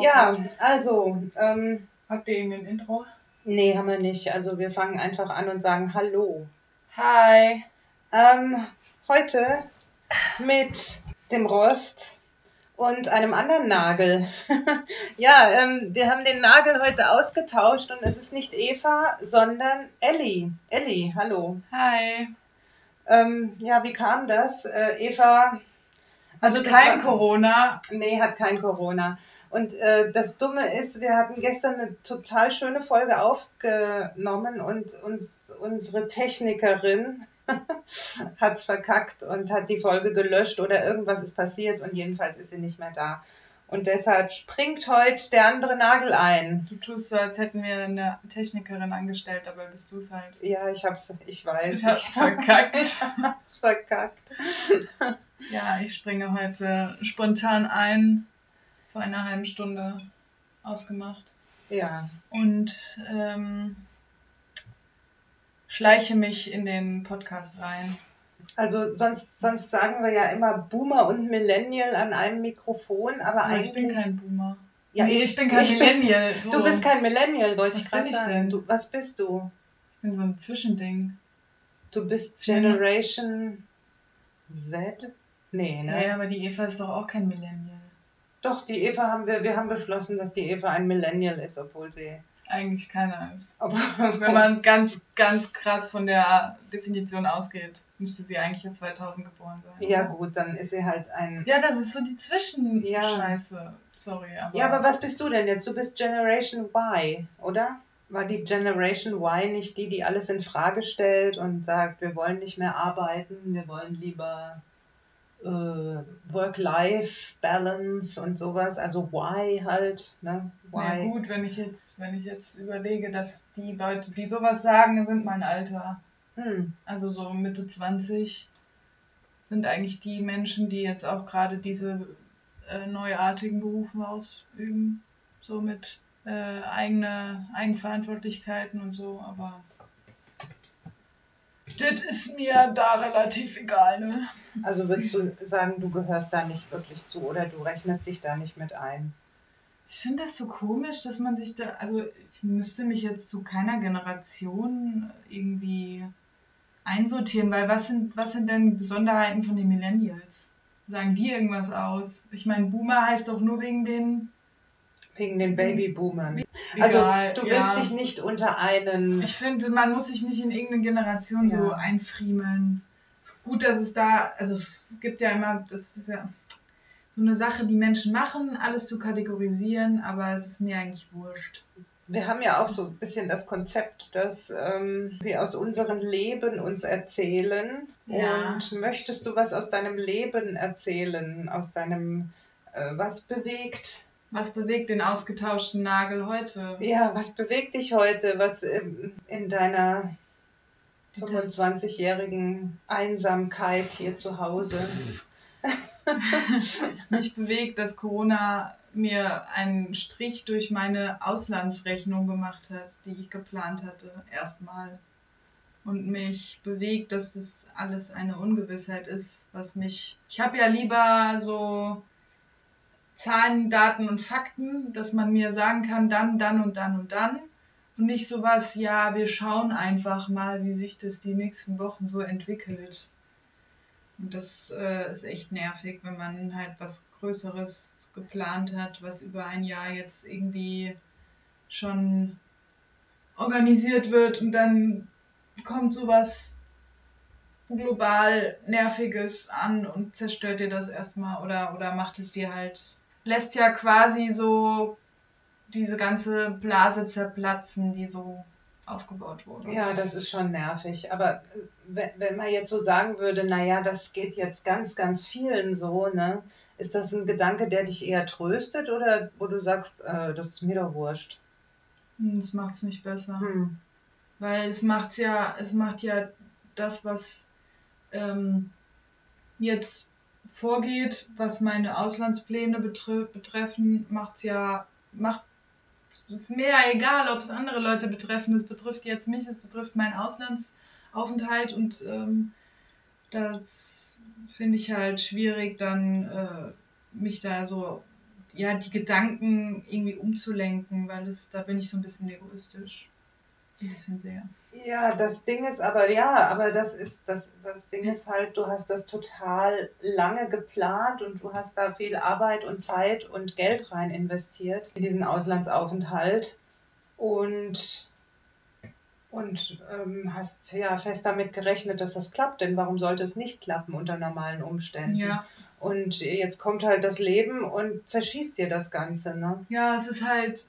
Ja, also, ähm, Habt ihr irgendein Intro? nee, haben wir nicht. Also wir fangen einfach an und sagen Hallo. Hi. Ähm, heute mit dem Rost und einem anderen Nagel. ja, ähm, wir haben den Nagel heute ausgetauscht und es ist nicht Eva, sondern Elli. Elli, hallo. Hi. Ähm, ja, wie kam das? Äh, Eva, Also kein war- Corona. Nee, hat kein Corona. Und äh, das Dumme ist, wir hatten gestern eine total schöne Folge aufgenommen und uns, unsere Technikerin hat's verkackt und hat die Folge gelöscht oder irgendwas ist passiert und jedenfalls ist sie nicht mehr da. Und deshalb springt heute der andere Nagel ein. Du tust so, als hätten wir eine Technikerin angestellt, dabei bist du es halt. Ja, ich hab's, ich weiß. Ich hab's verkackt. Ich hab's verkackt. Ja, ich springe heute spontan ein. Vor einer halben Stunde ausgemacht. Ja, Und ähm, schleiche mich in den Podcast rein. also sonst, sonst sagen wir ja immer Boomer und Millennial an einem Mikrofon, aber Aber eigentlich. ich bin kein Boomer. Ja, nee, ich, bin kein ich Millennial. so. Du bist kein Millennial, wollte Was ich gerade bin ich sagen. denn? Du, was bist du? Ich bin so ein Zwischending. Du bist Generation Z? Nee, ne? Ja, aber die Eva ist doch auch kein Millennial. Doch, die Eva haben wir, wir haben beschlossen, dass die Eva ein Millennial ist, obwohl sie. Eigentlich keiner ist. Wenn man ganz, ganz krass von der Definition ausgeht, müsste sie eigentlich in 2000 geboren sein. ja, oder? gut, dann ist sie halt ein. Ja, das ist so die Ja. Zwischenscheiße. Sorry, aber. Ja, aber was bist du denn jetzt? Du bist Generation Y, oder? War die Generation Y nicht die, die alles in Frage stellt und sagt, wir wollen nicht mehr arbeiten, wir wollen lieber Work-Life-Balance und sowas, also Y halt, ne? Ja, Y. gut, wenn ich jetzt, wenn ich jetzt überlege, dass die Leute, die sowas sagen, sind mein Alter. Hm. Also so Mitte 20 sind eigentlich die Menschen, die jetzt auch gerade diese äh, neuartigen Berufe ausüben. So mit äh, eigene Eigenverantwortlichkeiten und so, aber das ist mir da relativ egal, ne? Also würdest du sagen, du gehörst da nicht wirklich zu oder du rechnest dich da nicht mit ein? Ich finde das so komisch, dass man sich da, also ich müsste mich jetzt zu keiner Generation irgendwie einsortieren, weil was sind, was sind denn Besonderheiten von den Millennials? Sagen die irgendwas aus? Ich meine, Boomer heißt doch nur wegen den. Wegen den Babyboomern. Also Egal, du ja. willst dich nicht unter einen. Ich finde, man muss sich nicht in irgendeine Generation so Ja. einfriemeln. Es ist gut, dass es da, also es gibt ja immer, das ist ja so eine Sache, die Menschen machen, alles zu kategorisieren, aber es ist mir eigentlich wurscht. Wir haben ja auch so ein bisschen das Konzept, dass ähm, wir aus unserem Leben uns erzählen. Ja. Und möchtest du was aus deinem Leben erzählen? Aus deinem, äh, was bewegt? Was bewegt den ausgetauschten Nagel heute? Ja, was bewegt dich heute? Was ähm, in deiner 25-jährigen Einsamkeit hier zu Hause? Mich bewegt, dass Corona mir einen Strich durch meine Auslandsrechnung gemacht hat, die ich geplant hatte, erstmal. Und mich bewegt, dass das alles eine Ungewissheit ist, was mich. Ich habe ja lieber so Zahlen, Daten und Fakten, dass man mir sagen kann, dann, dann und dann und dann. Und nicht sowas, ja, wir schauen einfach mal, wie sich das die nächsten Wochen so entwickelt. Und das äh, ist echt nervig, wenn man halt was Größeres geplant hat, was über ein Jahr jetzt irgendwie schon organisiert wird und dann kommt sowas global Nerviges an und zerstört dir das erstmal oder, oder macht es dir halt, lässt ja quasi so diese ganze Blase zerplatzen, die so aufgebaut wurde. Ja, das ist schon nervig. Aber äh, wenn, wenn man jetzt so sagen würde, naja, das geht jetzt ganz, ganz vielen so, ne? Ist das ein Gedanke, der dich eher tröstet oder wo du sagst, äh, das ist mir doch wurscht? Hm, Das macht es nicht besser. Hm. Weil es macht's ja, es macht ja das, was ähm, jetzt vorgeht, was meine Auslandspläne betre betreffen, macht's ja, macht es mir egal, ob es andere Leute betreffen. Es betrifft jetzt mich, es betrifft meinen Auslandsaufenthalt und ähm, das finde ich halt schwierig, dann äh, mich da so ja, die Gedanken irgendwie umzulenken, weil es, da bin ich so ein bisschen egoistisch. Bisschen sehr. Ja, das Ding ist aber, ja, aber das ist, das, das Ding ist halt, du hast das total lange geplant und du hast da viel Arbeit und Zeit und Geld rein investiert in diesen Auslandsaufenthalt und, und ähm, hast ja fest damit gerechnet, dass das klappt, denn warum sollte es nicht klappen unter normalen Umständen? Ja. Und jetzt kommt halt das Leben und zerschießt dir das Ganze, ne? Ja, es ist halt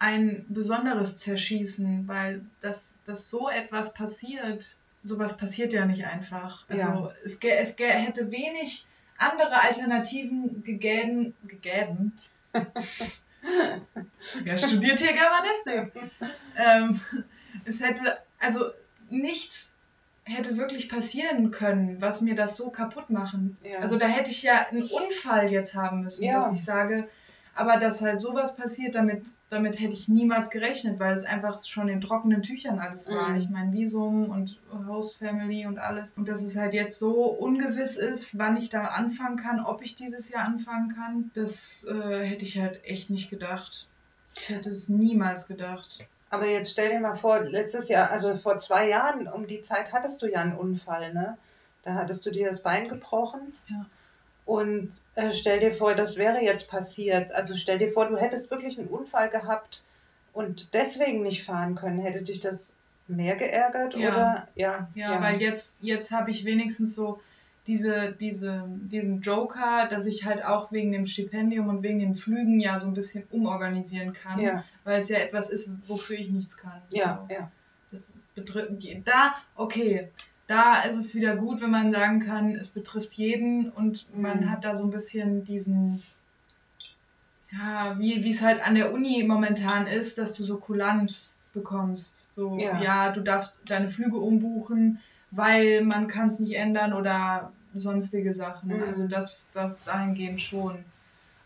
ein besonderes Zerschießen, weil das, dass so etwas passiert, sowas passiert ja nicht einfach. Also Ja. es, es hätte wenig andere Alternativen gegeben. gegeben. Wer studiert hier Germanistik? ähm, es hätte, also nichts hätte wirklich passieren können, was mir das so kaputt machen. Ja. Also da hätte ich ja einen Unfall jetzt haben müssen, Ja. dass ich sage, aber dass halt sowas passiert, damit, damit hätte ich niemals gerechnet, weil es einfach schon in trockenen Tüchern alles war. Mhm. Ich meine, Visum und Host Family und alles. Und dass es halt jetzt so ungewiss ist, wann ich da anfangen kann, ob ich dieses Jahr anfangen kann, das äh, hätte ich halt echt nicht gedacht. Ich hätte es niemals gedacht. Aber jetzt stell dir mal vor, letztes Jahr, also vor zwei Jahren um die Zeit hattest du ja einen Unfall, ne? Da hattest du dir das Bein gebrochen. Ja. Und äh, stell dir vor, das wäre jetzt passiert. Also stell dir vor, du hättest wirklich einen Unfall gehabt und deswegen nicht fahren können. Hätte dich das mehr geärgert Ja. oder? Ja. Ja, weil jetzt, jetzt habe ich wenigstens so diese, diese, diesen Joker, dass ich halt auch wegen dem Stipendium und wegen den Flügen ja so ein bisschen umorganisieren kann, Ja, weil es ja etwas ist, wofür ich nichts kann. ja, So. ja. Das ist betrifft da, okay, da ist es wieder gut, wenn man sagen kann, es betrifft jeden und man Mhm. hat da so ein bisschen diesen, ja, wie es halt an der Uni momentan ist, dass du so Kulanz bekommst. So, Ja. ja, du darfst deine Flüge umbuchen, weil man kann es nicht ändern oder sonstige Sachen. Mhm. Also das, das dahingehend schon.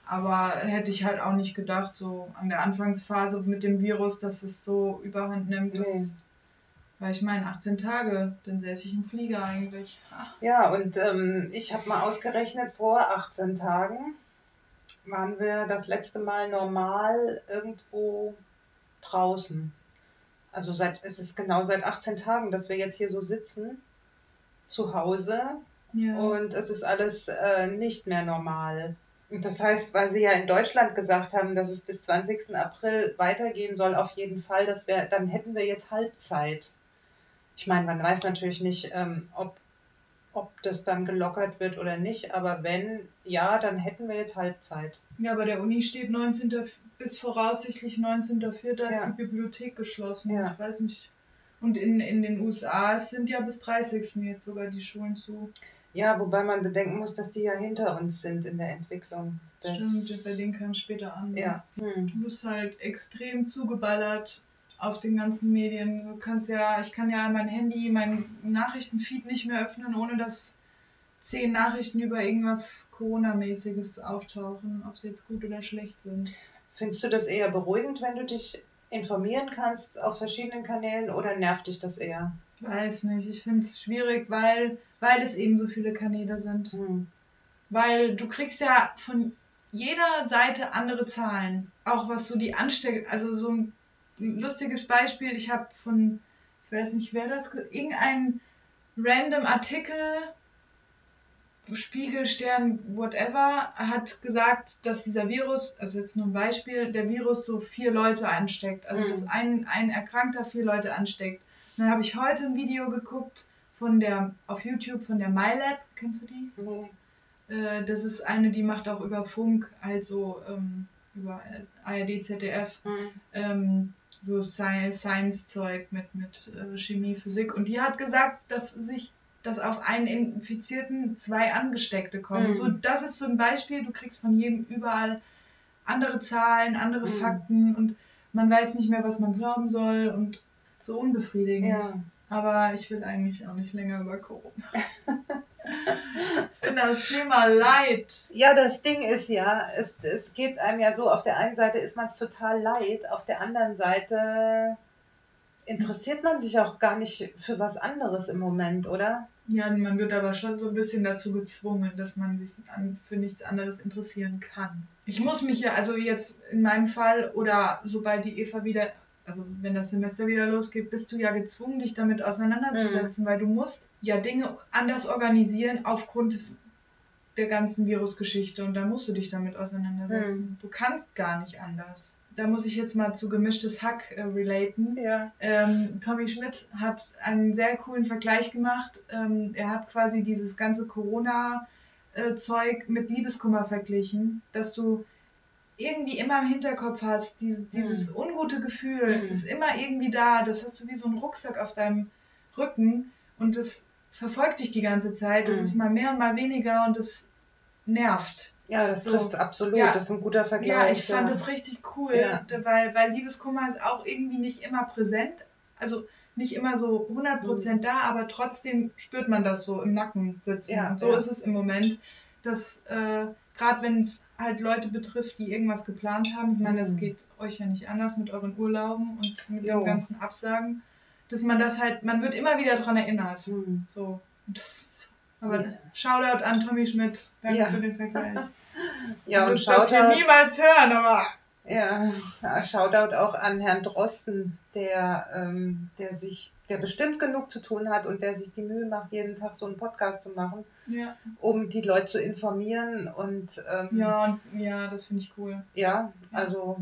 Aber hätte ich halt auch nicht gedacht, so an der Anfangsphase mit dem Virus, dass es so überhand nimmt. Das, Nee. Weil ich meine, 18 Tage, dann säße ich im Flieger eigentlich. Ach, Ja, und ähm, ich habe mal ausgerechnet, vor 18 Tagen waren wir das letzte Mal normal irgendwo draußen. Also seit, es ist genau seit 18 Tagen, dass wir jetzt hier so sitzen, zu Hause, ja. und es ist alles äh, nicht mehr normal. Und das heißt, weil sie ja in Deutschland gesagt haben, dass es bis 20. April weitergehen soll, auf jeden Fall, dass wir, dann hätten wir jetzt Halbzeit. Ich meine, man weiß natürlich nicht, ähm, ob, ob das dann gelockert wird oder nicht, aber wenn ja, dann hätten wir jetzt Halbzeit. ja, bei der Uni steht 19. F- bis voraussichtlich 19.04. ist Ja. die Bibliothek geschlossen. Ja. Ich weiß nicht. Und in, in den USA sind ja bis 30. jetzt sogar die Schulen zu. Ja, wobei man bedenken muss, dass die ja hinter uns sind in der Entwicklung. Das, Stimmt, bei denen kam später an. ne? Ja. Hm. Du bist halt extrem zugeballert auf den ganzen Medien. Du kannst ja, ich kann ja mein Handy, mein Nachrichtenfeed nicht mehr öffnen, ohne dass zehn Nachrichten über irgendwas Corona-mäßiges auftauchen, ob sie jetzt gut oder schlecht sind. Findest du das eher beruhigend, wenn du dich informieren kannst auf verschiedenen Kanälen oder nervt dich das eher? Weiß nicht, ich finde es schwierig, weil, weil es eben so viele Kanäle sind. Hm. Weil du kriegst ja von jeder Seite andere Zahlen. Auch was so die Ansteck... Also so ein lustiges Beispiel, ich habe von, ich weiß nicht wer das, ge- irgendein random Artikel, Spiegel, Stern, whatever, hat gesagt, dass dieser Virus, also jetzt nur ein Beispiel, der Virus so vier Leute ansteckt. Also Mhm. dass ein, ein Erkrankter vier Leute ansteckt. Und dann habe ich heute ein Video geguckt von der, auf YouTube von der MyLab, kennst du die? Äh, das ist eine, die macht auch über Funk, also ähm, über ARD, ZDF, Hm. ähm, so Sci- Science-Zeug mit, mit äh, Chemie, Physik. Und die hat gesagt, dass sich dass auf einen Infizierten zwei Angesteckte kommen. Mhm. So, das ist so ein Beispiel, du kriegst von jedem überall andere Zahlen, andere Mhm. Fakten und man weiß nicht mehr, was man glauben soll und so unbefriedigend. Ja. Aber ich will eigentlich auch nicht länger über Corona. Finde das Thema leid. Ja, das Ding ist ja, es, es geht einem ja so, auf der einen Seite ist man es total leid, auf der anderen Seite interessiert man sich auch gar nicht für was anderes im Moment, oder? Ja, man wird aber schon so ein bisschen dazu gezwungen, dass man sich für nichts anderes interessieren kann. Ich muss mich ja, also jetzt in meinem Fall oder sobald die Eva wieder, also wenn das Semester wieder losgeht, bist du ja gezwungen, dich damit auseinanderzusetzen, mhm. weil du musst ja Dinge anders organisieren aufgrund des, der ganzen Virusgeschichte und da musst du dich damit auseinandersetzen. Mhm. Du kannst gar nicht anders da muss ich jetzt mal zu gemischtes Hack äh, relaten. Ja. Ähm, Tommy Schmidt hat einen sehr coolen Vergleich gemacht. Ähm, er hat quasi dieses ganze Corona-Zeug äh, mit Liebeskummer verglichen, dass du irgendwie immer im Hinterkopf hast, dieses, dieses mhm. ungute Gefühl mhm. ist immer irgendwie da. Das hast du wie so einen Rucksack auf deinem Rücken und das verfolgt dich die ganze Zeit. Das mhm. ist mal mehr und mal weniger und das nervt. Ja, das trifft es absolut. Ja. Das ist ein guter Vergleich. Ja, ich fand das richtig cool, ja. weil, weil Liebeskummer ist auch irgendwie nicht immer präsent. Also nicht immer so 100% mhm. da, aber trotzdem spürt man das so im Nacken sitzen. Ja, und so ja. ist es im Moment, dass äh, gerade wenn es halt Leute betrifft, die irgendwas geplant haben, ich meine, das mhm. geht euch ja nicht anders mit euren Urlauben und mit jo. den ganzen Absagen, dass man das halt, man wird immer wieder daran erinnert. Mhm. So. Und das aber ja. Shoutout an Tommy Schmidt. Danke ja. für den Vergleich. ja, und Shoutout. Das wir niemals hören, aber. Ja, Shoutout auch an Herrn Drosten, der, ähm, der sich, der bestimmt genug zu tun hat und der sich die Mühe macht, jeden Tag so einen Podcast zu machen, ja. um die Leute zu informieren und ähm, ja, ja, das finde ich cool. Ja, also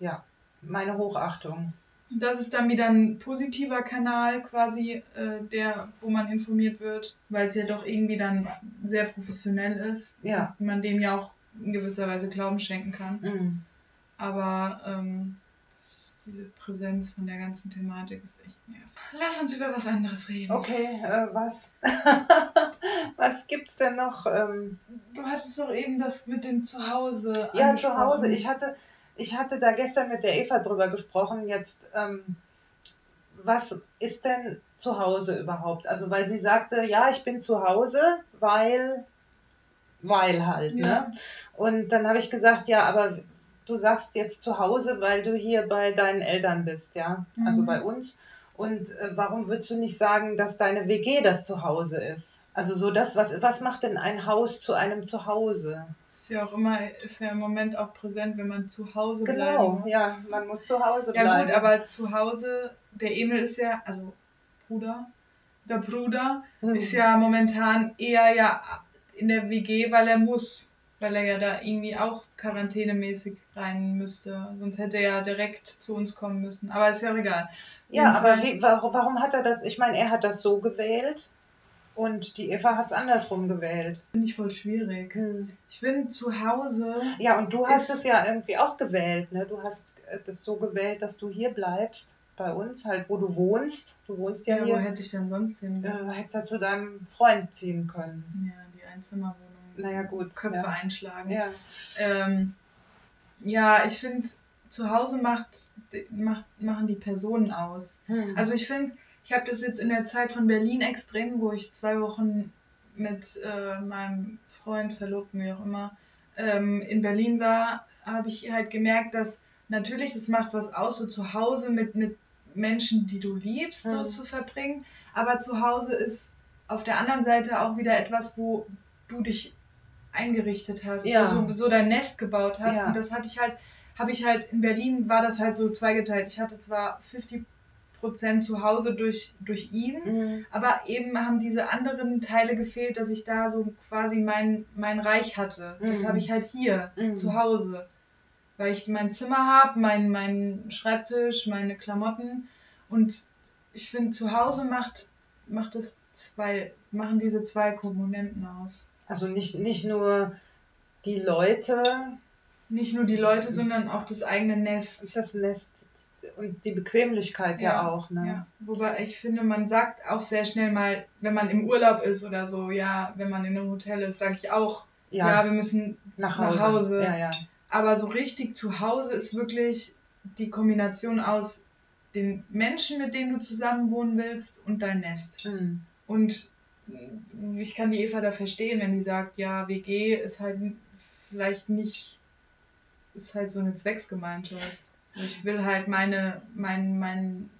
ja, meine Hochachtung. Das ist dann wieder ein positiver Kanal quasi, äh, der, wo man informiert wird, weil es ja doch irgendwie dann sehr professionell ist. Ja. Man dem ja auch in gewisser Weise Glauben schenken kann. Mhm. Aber ähm, diese Präsenz von der ganzen Thematik ist echt nervig. Lass uns über was anderes reden. Okay, äh, was? was gibt's denn noch? Ähm, du hattest doch eben das mit dem Zuhause. Ja, zu Hause. Ich hatte, ich hatte da gestern mit der Eva drüber gesprochen, jetzt, ähm, was ist denn zu Hause überhaupt? Also, weil sie sagte, ja, ich bin zu Hause, weil, weil halt, ne? ja. ne? Und dann habe ich gesagt, ja, aber du sagst jetzt zu Hause, weil du hier bei deinen Eltern bist, ja, also mhm. also bei uns. Und äh, warum würdest du nicht sagen, dass deine WG das Zuhause ist? Also so das, was, was macht denn ein Haus zu einem Zuhause? ist ja auch immer, ist ja im Moment auch präsent, wenn man zu Hause bleibt. Genau, ja, man muss zu Hause bleiben. Ja gut, aber zu Hause, der Emil ist ja, also Bruder, der Bruder hm. ist ja momentan eher ja in der WG, weil er muss, weil er ja da irgendwie auch quarantänemäßig rein müsste. Sonst hätte er ja direkt zu uns kommen müssen. Aber ist ja auch egal. Ja, aber wie, warum hat er das? Ich meine, er hat das so gewählt und die Eva hat es andersrum gewählt. Finde ich voll schwierig. Hm. Ich finde zu Hause. Ja, und du hast es ja irgendwie auch gewählt. Ne? Du hast äh, das so gewählt, dass du hier bleibst. Bei uns, halt, wo du wohnst. Du wohnst ja, ja hier. Wo hätte ich denn sonst hin? Äh, hättest du zu deinem Freund ziehen können. Ja, die Einzimmerwohnung. Naja, gut. Köpfe ja. einschlagen. Ja, ähm, ja ich finde, zu Hause macht, macht, machen die Personen aus. Hm. Also ich finde ich habe das jetzt in der Zeit von Berlin extrem, wo ich zwei Wochen mit äh, meinem Freund, Verlobten, wie auch immer, ähm, in Berlin war, habe ich halt gemerkt, dass natürlich, das macht was aus, so zu Hause mit, mit Menschen, die du liebst, mhm. so zu verbringen. Aber zu Hause ist auf der anderen Seite auch wieder etwas, wo du dich eingerichtet hast, ja. so, so dein Nest gebaut hast. Ja. Und das hatte ich halt, habe ich halt in Berlin war das halt so zweigeteilt. Ich hatte zwar 50 Prozent zu Hause durch, durch ihn. Mhm. Aber eben haben diese anderen Teile gefehlt, dass ich da so quasi mein, mein Reich hatte. Das mhm. habe ich halt hier mhm. zu Hause. Weil ich mein Zimmer habe, mein, mein Schreibtisch, meine Klamotten. Und ich finde, zu Hause macht, macht es zwei, machen diese zwei Komponenten aus. Also nicht, nicht nur die Leute. Nicht nur die Leute, sondern auch das eigene Nest. Ist das Nest und die Bequemlichkeit ja, ja auch. Ne? Ja. Wobei ich finde, man sagt auch sehr schnell mal, wenn man im Urlaub ist oder so, ja, wenn man in einem Hotel ist, sage ich auch, ja, ja wir müssen nach Hause. Nach Hause. Ja, ja. Aber so richtig zu Hause ist wirklich die Kombination aus den Menschen, mit denen du zusammen wohnen willst und dein Nest. Mhm. Und ich kann die Eva da verstehen, wenn die sagt, ja, WG ist halt vielleicht nicht, ist halt so eine Zwecksgemeinschaft. Ich will halt meine, mein, mein,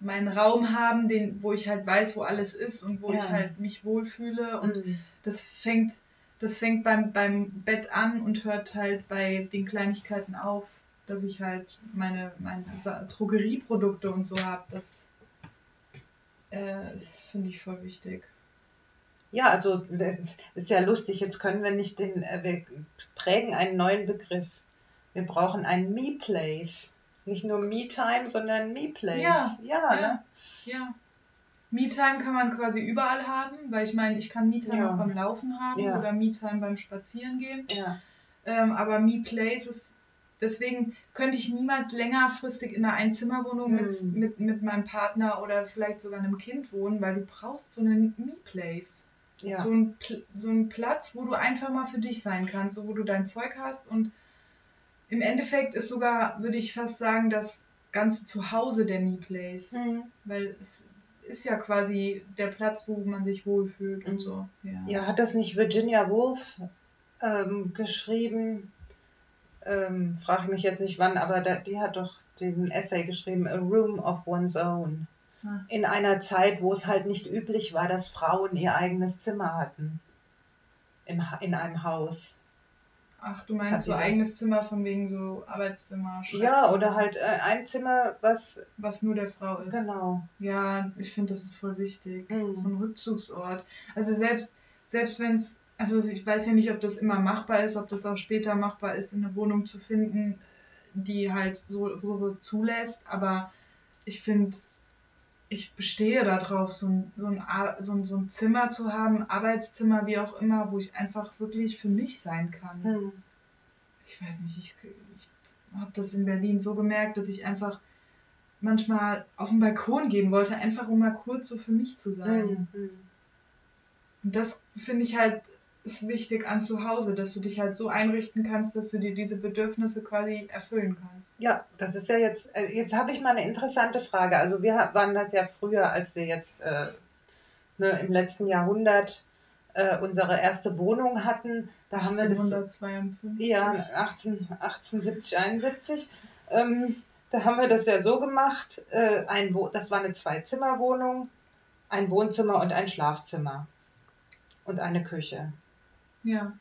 meinen Raum haben, den, wo ich halt weiß, wo alles ist und wo Ja. ich halt mich wohlfühle. Und Mhm. das fängt, das fängt beim, beim Bett an und hört halt bei den Kleinigkeiten auf, dass ich halt meine, meine Drogerieprodukte und so habe. Das, äh, das finde ich voll wichtig. Ja, also das ist ja lustig. Jetzt können wir nicht den, äh, wir prägen einen neuen Begriff. Wir brauchen ein Me-Place. Nicht nur Me-Time, sondern Me-Place. Ja, ja, ja. Ne? Ja. Me-Time kann man quasi überall haben, weil ich meine, ich kann Me-Time Ja. auch beim Laufen haben Ja. oder Me-Time beim Spazierengehen. ja. Ähm, aber Me-Place ist, deswegen könnte ich niemals längerfristig in einer Einzimmerwohnung mit, Hm. mit, mit meinem Partner oder vielleicht sogar einem Kind wohnen, weil du brauchst so einen Me-Place. ja. So, ein, so einen Platz, wo du einfach mal für dich sein kannst, so wo du dein Zeug hast. Und im Endeffekt ist sogar, würde ich fast sagen, das ganze Zuhause der Me-Place. Mhm. Weil es ist ja quasi der Platz, wo man sich wohlfühlt und Mhm. so. Ja. Ja, hat das nicht Virginia Woolf ähm, geschrieben? Ähm, Frage ich mich jetzt nicht wann, aber da, die hat doch den Essay geschrieben, A Room of One's Own. Ah. In einer Zeit, wo es halt nicht üblich war, dass Frauen ihr eigenes Zimmer hatten. Im, in einem Haus. Ach, du meinst so das? eigenes Zimmer von wegen so Arbeitszimmer, Ja, oder halt äh, ein Zimmer, was. Was nur der Frau ist. Genau. Ja, ich finde, das ist voll wichtig. Mhm. So ein Rückzugsort. Also selbst, selbst wenn es, also ich weiß ja nicht, ob das immer machbar ist, ob das auch später machbar ist, eine Wohnung zu finden, die halt so sowas zulässt, aber ich finde, ich bestehe darauf, so ein, so, ein, so, ein, so ein Zimmer zu haben, Arbeitszimmer, wie auch immer, wo ich einfach wirklich für mich sein kann Hm. ich weiß nicht, ich, ich habe das in Berlin so gemerkt, dass ich einfach manchmal auf den Balkon gehen wollte, einfach um mal kurz so für mich zu sein. Hm. Hm. Und das finde ich halt ist wichtig an zu Hause, dass du dich halt so einrichten kannst, dass du dir diese Bedürfnisse quasi erfüllen kannst. Ja, das ist ja jetzt, äh, jetzt habe ich mal eine interessante Frage. Also wir waren das ja früher, als wir jetzt äh, ne, im letzten Jahrhundert äh, unsere erste Wohnung hatten. Da haben wir das, 1852. ja, 18, 1870, 71. Ähm, da haben wir das ja so gemacht, äh, ein Wo das war eine Zwei-Zimmer-Wohnung, ein Wohnzimmer und ein Schlafzimmer und eine Küche. Ja.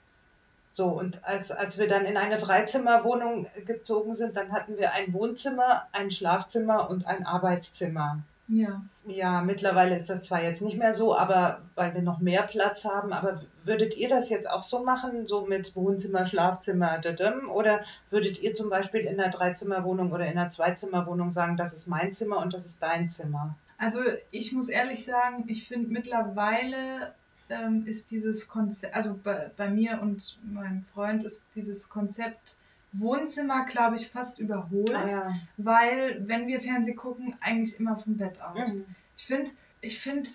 So, und als, als wir dann in eine Dreizimmerwohnung gezogen sind, dann hatten wir ein Wohnzimmer, ein Schlafzimmer und ein Arbeitszimmer. Ja. Ja, mittlerweile ist das zwar jetzt nicht mehr so, aber weil wir noch mehr Platz haben, aber würdet ihr das jetzt auch so machen, so mit Wohnzimmer, Schlafzimmer, dadum, oder würdet ihr zum Beispiel in einer Dreizimmerwohnung oder in einer Zweizimmerwohnung sagen, das ist mein Zimmer und das ist dein Zimmer? Also ich muss ehrlich sagen, ich finde mittlerweile ähm, ist dieses Konzept, also bei, bei mir und meinem Freund ist dieses Konzept Wohnzimmer, glaube ich, fast überholt, Ah, ja. weil wenn wir Fernsehen gucken, eigentlich immer vom Bett aus. Mhm. Ich finde, ich finde,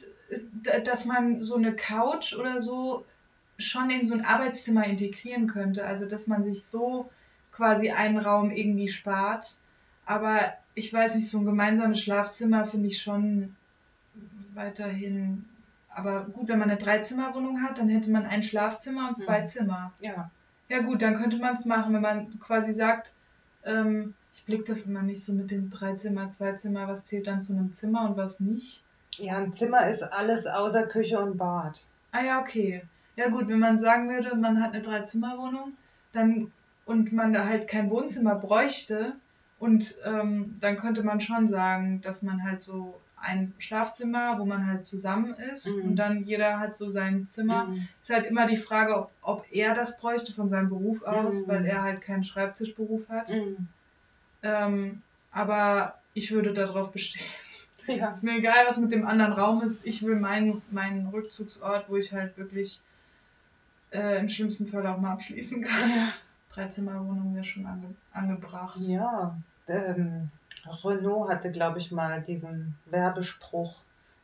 äh, dass man so eine Couch oder so schon in so ein Arbeitszimmer integrieren könnte. Also dass man sich so quasi einen Raum irgendwie spart. Aber ich weiß nicht, so ein gemeinsames Schlafzimmer finde ich schon weiterhin. Aber gut, wenn man eine Dreizimmerwohnung hat, dann hätte man ein Schlafzimmer und zwei Mhm. Zimmer. Ja. Ja gut, dann könnte man es machen, wenn man quasi sagt, ähm, ich blick das immer nicht so mit dem Dreizimmer, Zweizimmer, was zählt dann zu einem Zimmer und was nicht. ja, ein Zimmer ist alles außer Küche und Bad. Ah ja, okay. Ja gut, wenn man sagen würde, man hat eine Dreizimmerwohnung, dann und man da halt kein Wohnzimmer bräuchte und ähm, dann könnte man schon sagen, dass man halt so ein Schlafzimmer, wo man halt zusammen ist Mhm. und dann jeder hat so sein Zimmer. Mhm. Ist halt immer die Frage, ob, ob er das bräuchte von seinem Beruf aus, Mhm. weil er halt keinen Schreibtischberuf hat. Mhm. Ähm, aber ich würde darauf bestehen. Ja. Ist mir egal, was mit dem anderen Raum ist. Ich will meinen, meinen Rückzugsort, wo ich halt wirklich äh, im schlimmsten Fall auch mal abschließen kann. Dreizimmerwohnung wäre schon ange, angebracht. Ja, ähm, Renault hatte, glaube ich, mal diesen Werbespruch,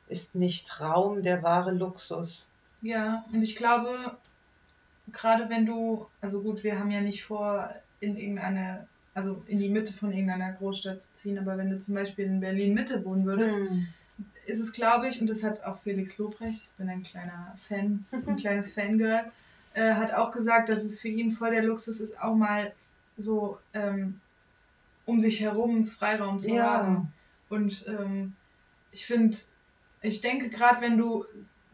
ist nicht Raum der wahre Luxus. Ja, und ich glaube, gerade wenn du, also gut, wir haben ja nicht vor, in irgendeine, also in die Mitte von irgendeiner Großstadt zu ziehen, aber wenn du zum Beispiel in Berlin Mitte wohnen würdest, Hm. ist es, glaube ich, und das hat auch Felix Lobrecht, ich bin ein kleiner Fan, ein kleines Fangirl, äh, hat auch gesagt, dass es für ihn voll der Luxus ist, auch mal so ähm, um sich herum Freiraum zu Ja. haben. Und ähm, ich finde, ich denke gerade, wenn du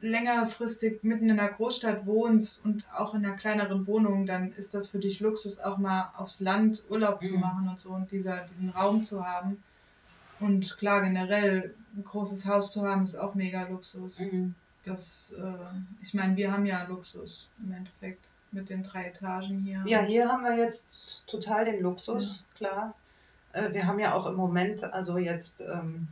längerfristig mitten in einer Großstadt wohnst und auch in einer kleineren Wohnung, dann ist das für dich Luxus, auch mal aufs Land Urlaub zu Mhm. machen und so und dieser, diesen Raum zu haben. Und klar, generell ein großes Haus zu haben, ist auch mega Luxus. Mhm. Das, äh, ich meine, wir haben ja Luxus im Endeffekt mit den drei Etagen hier. Ja, hier haben wir jetzt total den Luxus, klar. Äh, wir haben ja auch im Moment, also jetzt ähm,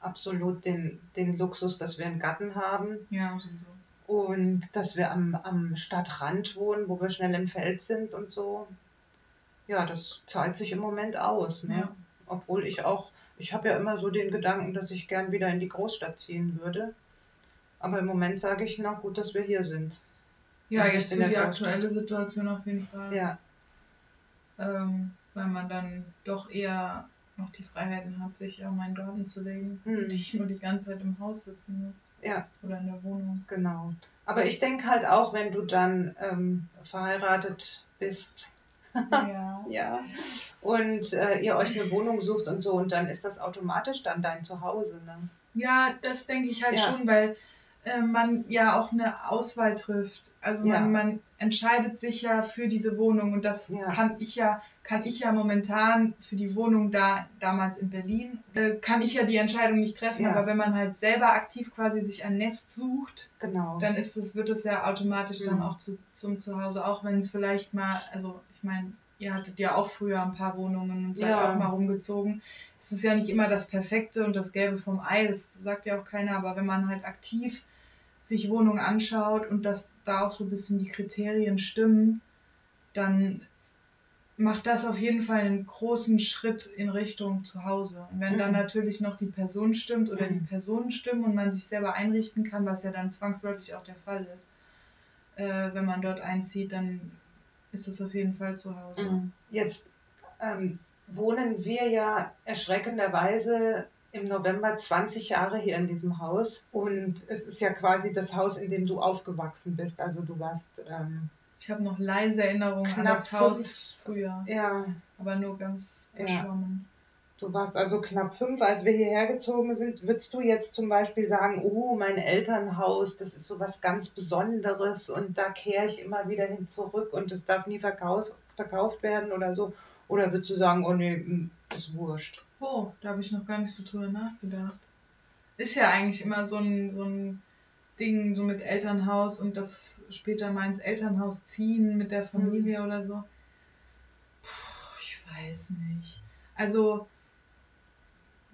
absolut den, den Luxus, dass wir einen Garten haben Ja, sowieso. und dass wir am, am Stadtrand wohnen, wo wir schnell im Feld sind und so. Ja, das zahlt sich im Moment aus. Ne? Ja. Obwohl ich auch, ich habe ja immer so den Gedanken, dass ich gern wieder in die Großstadt ziehen würde. Aber im Moment sage ich, na gut, dass wir hier sind. Ja, jetzt in für die aktuelle Situation auf jeden Fall. Ja, Ähm, weil man dann doch eher noch die Freiheiten hat, sich auch mal in den Garten zu legen Hm. und nicht nur die ganze Zeit im Haus sitzen muss ja. oder in der Wohnung. Genau. Aber ich denke halt auch, wenn du dann ähm, verheiratet bist Ja. ja. und äh, ihr euch eine Wohnung sucht und so, und dann ist das automatisch dann dein Zuhause. Ne? Ja, das denke ich halt Ja. schon, weil äh, man ja auch eine Auswahl trifft. Also man, Ja. man entscheidet sich ja für diese Wohnung und das Ja. kann ich ja, kann ich ja momentan für die Wohnung da damals in Berlin, äh, kann ich ja die Entscheidung nicht treffen, Ja. aber wenn man halt selber aktiv quasi sich ein Nest sucht, Genau. dann ist es, wird es ja automatisch dann Mhm. auch zu, zum Zuhause, auch wenn es vielleicht mal, also ich meine, ihr hattet ja auch früher ein paar Wohnungen und seid Ja. auch mal rumgezogen. Es ist ja nicht immer das Perfekte und das Gelbe vom Ei, das sagt ja auch keiner, aber wenn man halt aktiv sich Wohnungen anschaut und dass da auch so ein bisschen die Kriterien stimmen, dann macht das auf jeden Fall einen großen Schritt in Richtung Zuhause. Und wenn dann Mhm. natürlich noch die Person stimmt oder die Mhm. Personen stimmen und man sich selber einrichten kann, was ja dann zwangsläufig auch der Fall ist, äh, wenn man dort einzieht, dann ist es auf jeden Fall zu Hause. Mhm. Jetzt ähm, wohnen wir ja erschreckenderweise im November 20 Jahre hier in diesem Haus. Und es ist ja quasi das Haus, in dem du aufgewachsen bist. Also du warst, ähm, Ich habe noch leise Erinnerungen an das Haus früher, ja, aber nur ganz Ja. verschwommen. Du warst also knapp fünf, als wir hierher gezogen sind. Würdest du jetzt zum Beispiel sagen, oh, mein Elternhaus, das ist so was ganz Besonderes und da kehre ich immer wieder hin zurück und das darf nie verkauf, verkauft werden oder so? Oder würdest du sagen, oh nee, mm, ist wurscht? Oh, da habe ich noch gar nicht so drüber nachgedacht. Ist ja eigentlich immer so ein, so ein Ding, so mit Elternhaus und das später mal ins Elternhaus ziehen mit der Familie oder so. Puh, ich weiß nicht. Also,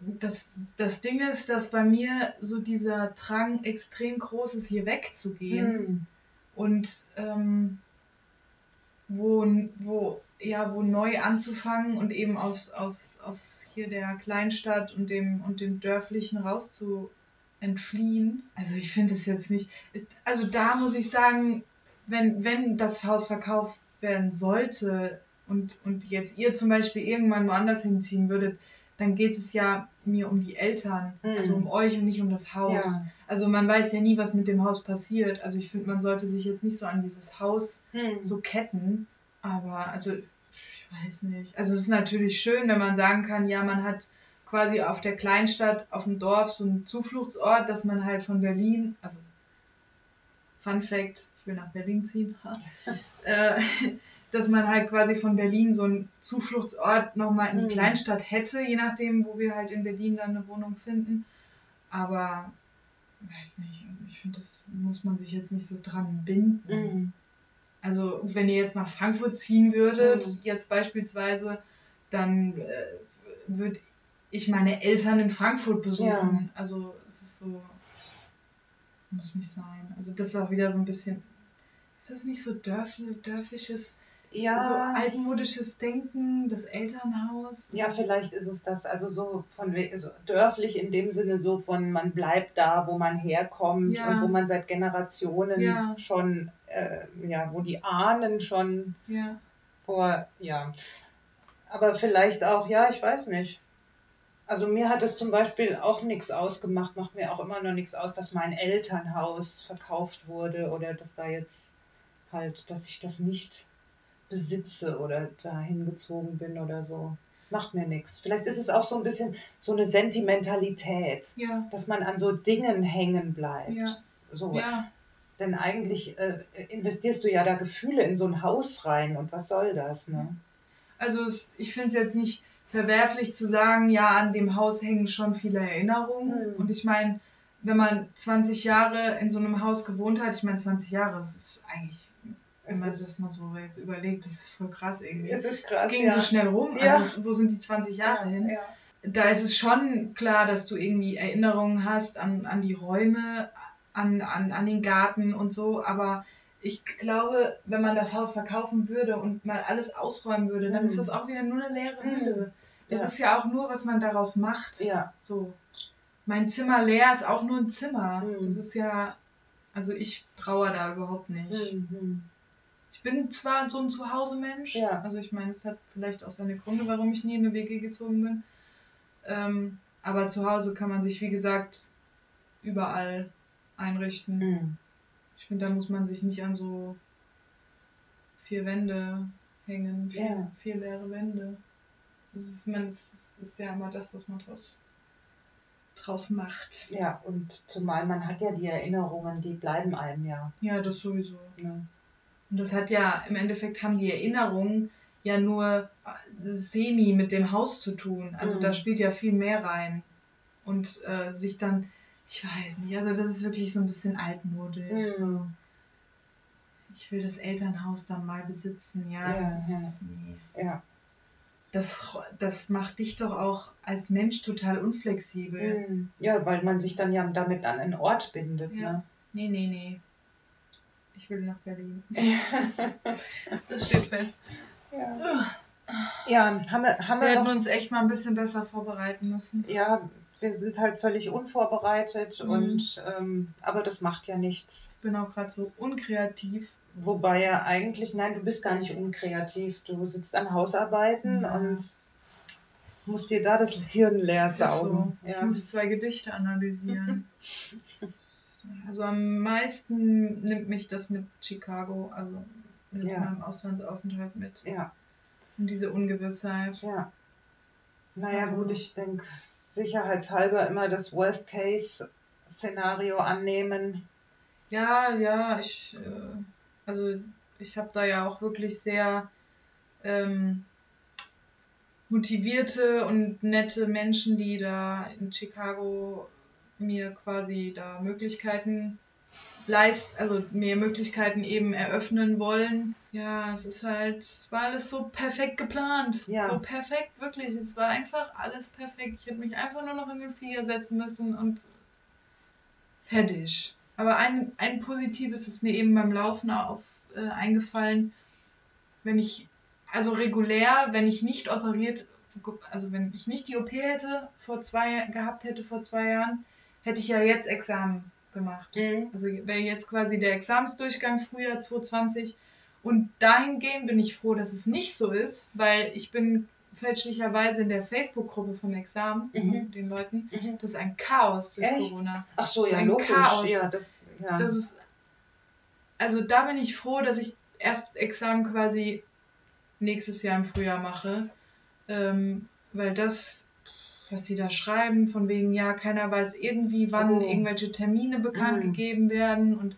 das, das Ding ist, dass bei mir so dieser Drang extrem groß ist, hier wegzugehen. Hm. und ähm, wo, wo, ja, wo neu anzufangen und eben aus, aus, aus hier der Kleinstadt und dem, und dem Dörflichen raus zu entfliehen. Also ich finde es jetzt nicht, also da muss ich sagen, wenn, wenn das Haus verkauft werden sollte und, und jetzt ihr zum Beispiel irgendwann woanders hinziehen würdet, dann geht es ja mir um die Eltern, Mhm. also um euch und nicht um das Haus. Ja. Also man weiß ja nie, was mit dem Haus passiert. Also ich finde, man sollte sich jetzt nicht so an dieses Haus Hm. so ketten. Aber also ich weiß nicht. Also es ist natürlich schön, wenn man sagen kann, ja, man hat quasi auf der Kleinstadt, auf dem Dorf so einen Zufluchtsort, dass man halt von Berlin, also Fun Fact, ich will nach Berlin ziehen, äh, dass man halt quasi von Berlin so einen Zufluchtsort nochmal in die Mhm. Kleinstadt hätte, je nachdem, wo wir halt in Berlin dann eine Wohnung finden. Aber weiß nicht, also ich finde, das muss man sich jetzt nicht so dran binden. Hm. Also wenn ihr jetzt nach Frankfurt ziehen würdet, Mhm. jetzt beispielsweise, dann äh, würde ich meine Eltern in Frankfurt besuchen. Also es ist so, muss nicht sein. Also das ist auch wieder so ein bisschen, ist das nicht so dörf, dörfisches, Ja. so altmodisches Denken, das Elternhaus? Ja, vielleicht ist es das, also so von we- so dörflich in dem Sinne so von man bleibt da, wo man herkommt Ja. und wo man seit Generationen Ja. schon, äh, ja, wo die Ahnen schon Ja. vor, ja. Aber vielleicht auch, ja, ich weiß nicht. Also mir hat es zum Beispiel auch nichts ausgemacht, macht mir auch immer noch nichts aus, dass mein Elternhaus verkauft wurde oder dass da jetzt halt, dass ich das nicht besitze oder dahin gezogen bin oder so. macht mir nichts. Vielleicht ist es auch so ein bisschen so eine Sentimentalität, Ja. dass man an so Dingen hängen bleibt. Ja. So. Ja. Denn eigentlich äh, investierst du ja da Gefühle in so ein Haus rein und was soll das, ne? Also ich finde es jetzt nicht verwerflich zu sagen, ja, an dem Haus hängen schon viele Erinnerungen. Hm. Und ich meine, wenn man 20 Jahre in so einem Haus gewohnt hat, ich meine 20 Jahre, das ist eigentlich, wenn Es man das mal so jetzt überlegt, das ist voll krass irgendwie. Es ist Es krass. ging ja. so schnell rum. Ja. Also es, wo sind die 20 Jahre hin? Ja. Da ist es schon klar, dass du irgendwie Erinnerungen hast an, an die Räume, an, an, an den Garten und so, aber ich glaube, wenn man das Haus verkaufen würde und mal alles ausräumen würde, dann Mhm. ist das auch wieder nur eine leere Mhm. Hülle. Das Ja. ist ja auch nur, was man daraus macht. ja. So. Mein Zimmer leer ist auch nur ein Zimmer. Mhm. Das ist ja, also ich trauere da überhaupt nicht. Mhm. Ich bin zwar so ein Zuhause-Mensch, Ja. also ich meine, es hat vielleicht auch seine Gründe, warum ich nie in eine WG gezogen bin. Ähm, aber zu Hause kann man sich, wie gesagt, überall einrichten. Mhm. Ich finde, da muss man sich nicht an so vier Wände hängen, vier, Ja. vier leere Wände. Das ist, man, das ist ja immer das, was man draus, draus macht. Ja, und zumal man hat ja die Erinnerungen, die bleiben einem ja. Ja, das sowieso. Ne? Und das hat ja, im Endeffekt haben die Erinnerungen ja nur äh, semi mit dem Haus zu tun. Also Mhm. da spielt ja viel mehr rein. Und äh, sich dann, ich weiß nicht, also das ist wirklich so ein bisschen altmodisch. So. Mhm. Ich will das Elternhaus dann mal besitzen, ja. Ja, das, ist, ja. Ja. Das, das macht dich doch auch als Mensch total unflexibel. Mhm. Ja, weil man sich dann ja damit an einen Ort bindet. Ja. Ne? Nee, nee, nee. Ich will nach Berlin. das steht fest. Ja. ja, haben wir, haben Wir wir hätten noch. uns echt mal ein bisschen besser vorbereiten müssen. Ja, wir sind halt völlig unvorbereitet Mhm. und ähm, aber das macht ja nichts. Ich bin auch gerade so unkreativ. Wobei ja eigentlich, nein, du bist gar nicht unkreativ. Du sitzt an Hausarbeiten Ja. und musst dir da das Hirn leer ist so. saugen. Ich Ja. muss zwei Gedichte analysieren. also am meisten nimmt mich das mit Chicago, also mit Ja. meinem Auslandsaufenthalt mit. ja, Und diese Ungewissheit. ja. Naja, Also- gut, ich denke, sicherheitshalber immer das Worst-Case-Szenario annehmen. Ja, ja, ich, äh, also ich habe da ja auch wirklich sehr ähm, motivierte und nette Menschen, die da in Chicago mir quasi da Möglichkeiten leist, also mir Möglichkeiten eben eröffnen wollen. Ja, es ist halt, es war alles so perfekt geplant. Ja. So perfekt, wirklich. Es war einfach alles perfekt. Ich hätte mich einfach nur noch in den Flieger setzen müssen und fertig. Aber ein, ein Positives ist mir eben beim Laufen auf, äh, eingefallen, wenn ich, also regulär, wenn ich nicht operiert, also wenn ich nicht die OP hätte, vor zwei, gehabt hätte vor zwei Jahren, hätte ich ja jetzt Examen gemacht. Also wäre jetzt quasi der Examensdurchgang Frühjahr 2020. Und dahingehend bin ich froh, dass es nicht so ist, weil ich bin fälschlicherweise in der Facebook-Gruppe vom Examen, Mhm. den Leuten. Mhm. Das ist ein Chaos durch Echt? Corona. Ach so, ja, ein logisch. Chaos. Ja, das, ja. Das ist, also da bin ich froh, dass ich erst Examen quasi nächstes Jahr im Frühjahr mache. Ähm, weil das, was sie da schreiben, von wegen, ja, keiner weiß irgendwie, wann Oh. irgendwelche Termine bekannt Mhm. gegeben werden und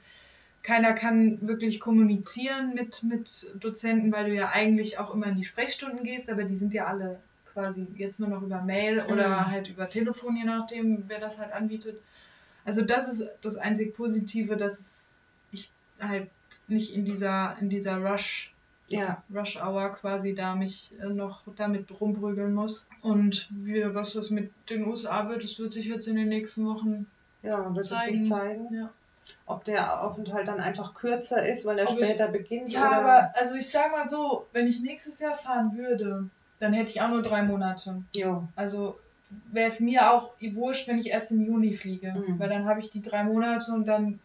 keiner kann wirklich kommunizieren mit, mit Dozenten, weil du ja eigentlich auch immer in die Sprechstunden gehst, aber die sind ja alle quasi jetzt nur noch über Mail oder Mhm. halt über Telefon, je nachdem, wer das halt anbietet. Also das ist das einzig Positive, dass ich halt nicht in dieser, in dieser Rush, ja, Rush Hour quasi da mich äh, noch damit rumprügeln muss. Und wie, was das mit den USA wird, das wird sich jetzt in den nächsten Wochen ja, wird es zeigen. sich zeigen, Ja. ob der Aufenthalt dann einfach kürzer ist, weil er Ob ich- später beginnt. Ja, oder? aber also ich sag mal so, wenn ich nächstes Jahr fahren würde, dann hätte ich auch nur drei Monate. Jo, Also wäre es mir auch wurscht, wenn ich erst im Juni fliege. Mhm. Weil dann habe ich die drei Monate und dann,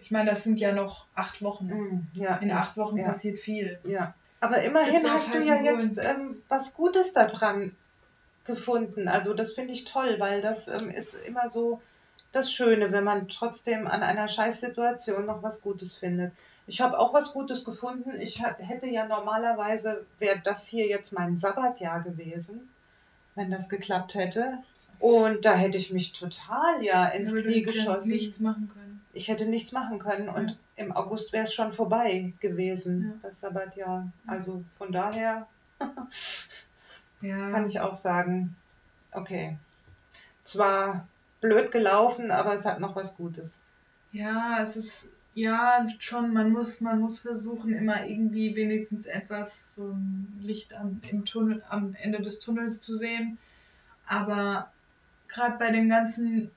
ich meine, das sind ja noch acht Wochen. mm, ja, In ja, acht Wochen ja. passiert viel. Ja, aber immerhin hast du ja jetzt ähm, was Gutes daran gefunden. Also das finde ich toll, weil das ähm, ist immer so das Schöne, wenn man trotzdem an einer Scheißsituation noch was Gutes findet. Ich habe auch was Gutes gefunden. Ich hätte ja normalerweise, wäre das hier jetzt mein Sabbatjahr gewesen, wenn das geklappt hätte. Und da hätte ich mich total ja ins Aber Knie hättest ja geschossen. nichts machen können. Ich hätte nichts machen können und im August wäre es schon vorbei gewesen, das Sabbatjahr. Also von daher Ja. kann ich auch sagen, okay, zwar blöd gelaufen, aber es hat noch was Gutes. Ja, es ist ja schon, man muss, man muss versuchen, immer irgendwie wenigstens etwas so ein Licht am, im Tunnel, am Ende des Tunnels zu sehen. Aber gerade bei dem ganzen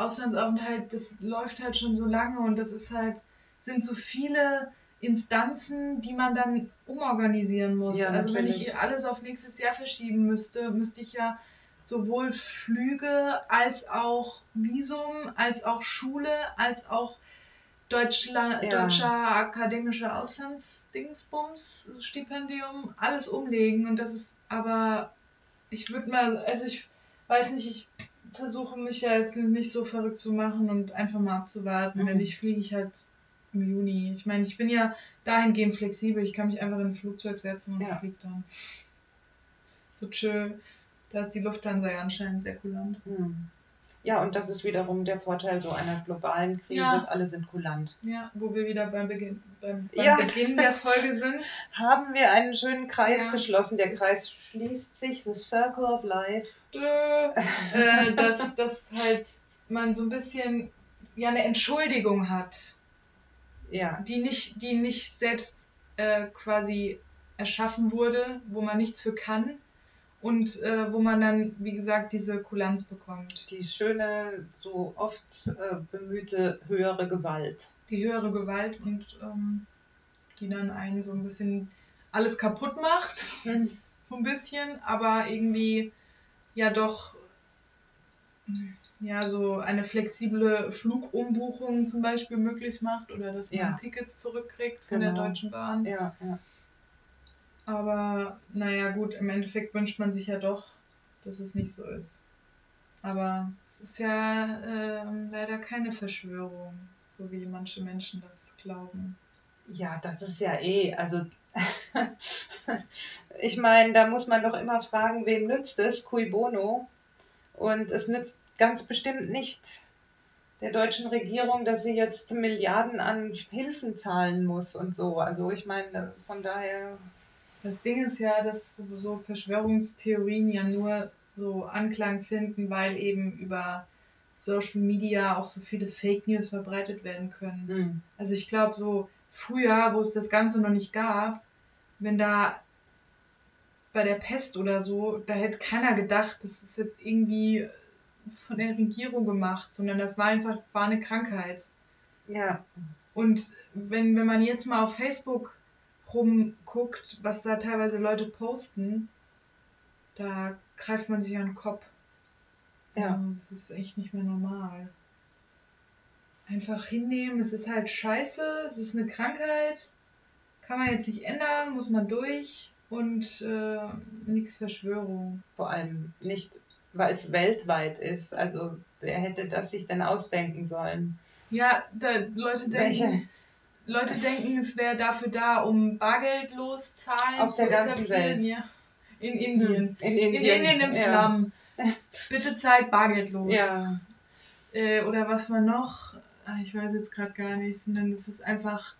Auslandsaufenthalt, das läuft halt schon so lange und das ist halt, sind so viele Instanzen, die man dann umorganisieren muss. Ja, also wenn natürlich. ich alles auf nächstes Jahr verschieben müsste, müsste ich ja sowohl Flüge als auch Visum, als auch Schule, als auch Deutschla Ja. deutscher akademischer Auslandsdingsbums, Stipendium, alles umlegen. Und das ist aber, ich würde mal, also ich weiß nicht, ich versuche mich ja jetzt nicht so verrückt zu machen und einfach mal abzuwarten. Mhm. Wenn nicht, fliege ich halt im Juni. Ich meine, ich bin ja dahingehend flexibel. Ich kann mich einfach in ein Flugzeug setzen und Ja. fliege dann. So tschö. Da ist die Lufthansa ja anscheinend sehr kulant. Hm. Ja, und das ist wiederum der Vorteil so einer globalen Krise. Ja. Alle sind kulant. Ja, wo wir wieder beim Beginn, beim, beim Ja. Beginn der Folge sind. Haben wir einen schönen Kreis Ja. geschlossen. Der Das- Kreis schließt sich. The Circle of Life. Äh, dass, dass halt man so ein bisschen ja eine Entschuldigung hat, Ja, die nicht, die nicht selbst äh, quasi erschaffen wurde, wo man nichts für kann und äh, wo man dann, wie gesagt, diese Kulanz bekommt. die schöne, so oft äh, bemühte höhere Gewalt. Die höhere Gewalt und ähm, die dann einen so ein bisschen alles kaputt macht. so ein bisschen, aber irgendwie ja doch ja so eine flexible Flugumbuchung zum Beispiel möglich macht oder dass man Ja. Tickets zurückkriegt von der Genau. Deutschen Bahn. Ja, ja. Aber naja gut, im Endeffekt wünscht man sich ja doch, dass es nicht so ist. Aber es ist ja ähm, leider keine Verschwörung, so wie manche Menschen das glauben. Ja, das ist ja eh, also ich meine, da muss man doch immer fragen, wem nützt es, cui bono? Und es nützt ganz bestimmt nicht der deutschen Regierung, dass sie jetzt Milliarden an Hilfen zahlen muss und so. Also ich meine, von daher, Das Ding ist ja, dass sowieso Verschwörungstheorien ja nur so Anklang finden, weil eben über Social Media auch so viele Fake News verbreitet werden können. hm, Also ich glaube, so früher, wo es das Ganze noch nicht gab, wenn da bei der Pest oder so, da hätte keiner gedacht, das ist jetzt irgendwie von der Regierung gemacht, sondern das war einfach, war eine Krankheit. ja, Und wenn, wenn man jetzt mal auf Facebook rumguckt, was da teilweise Leute posten, da greift man sich an den Kopf. Ja. Also, Das ist echt nicht mehr normal. Einfach hinnehmen, es ist halt scheiße, es ist eine Krankheit, kann man jetzt nicht ändern, muss man durch und äh, nichts Verschwörung. vor allem nicht, weil es weltweit ist. Also wer hätte das sich denn ausdenken sollen? Ja, da, Leute denken, Welche? Leute denken, es wäre dafür da, um bargeldlos Zahlen Auf zu der ganzen. Welt. Ja. In Indien. In In Indien. Indien im ja. Slum. Bitte zahlt bargeldlos. Ja, Äh, oder was war noch? Ah, Ich weiß jetzt gerade gar nicht, sondern es ist einfach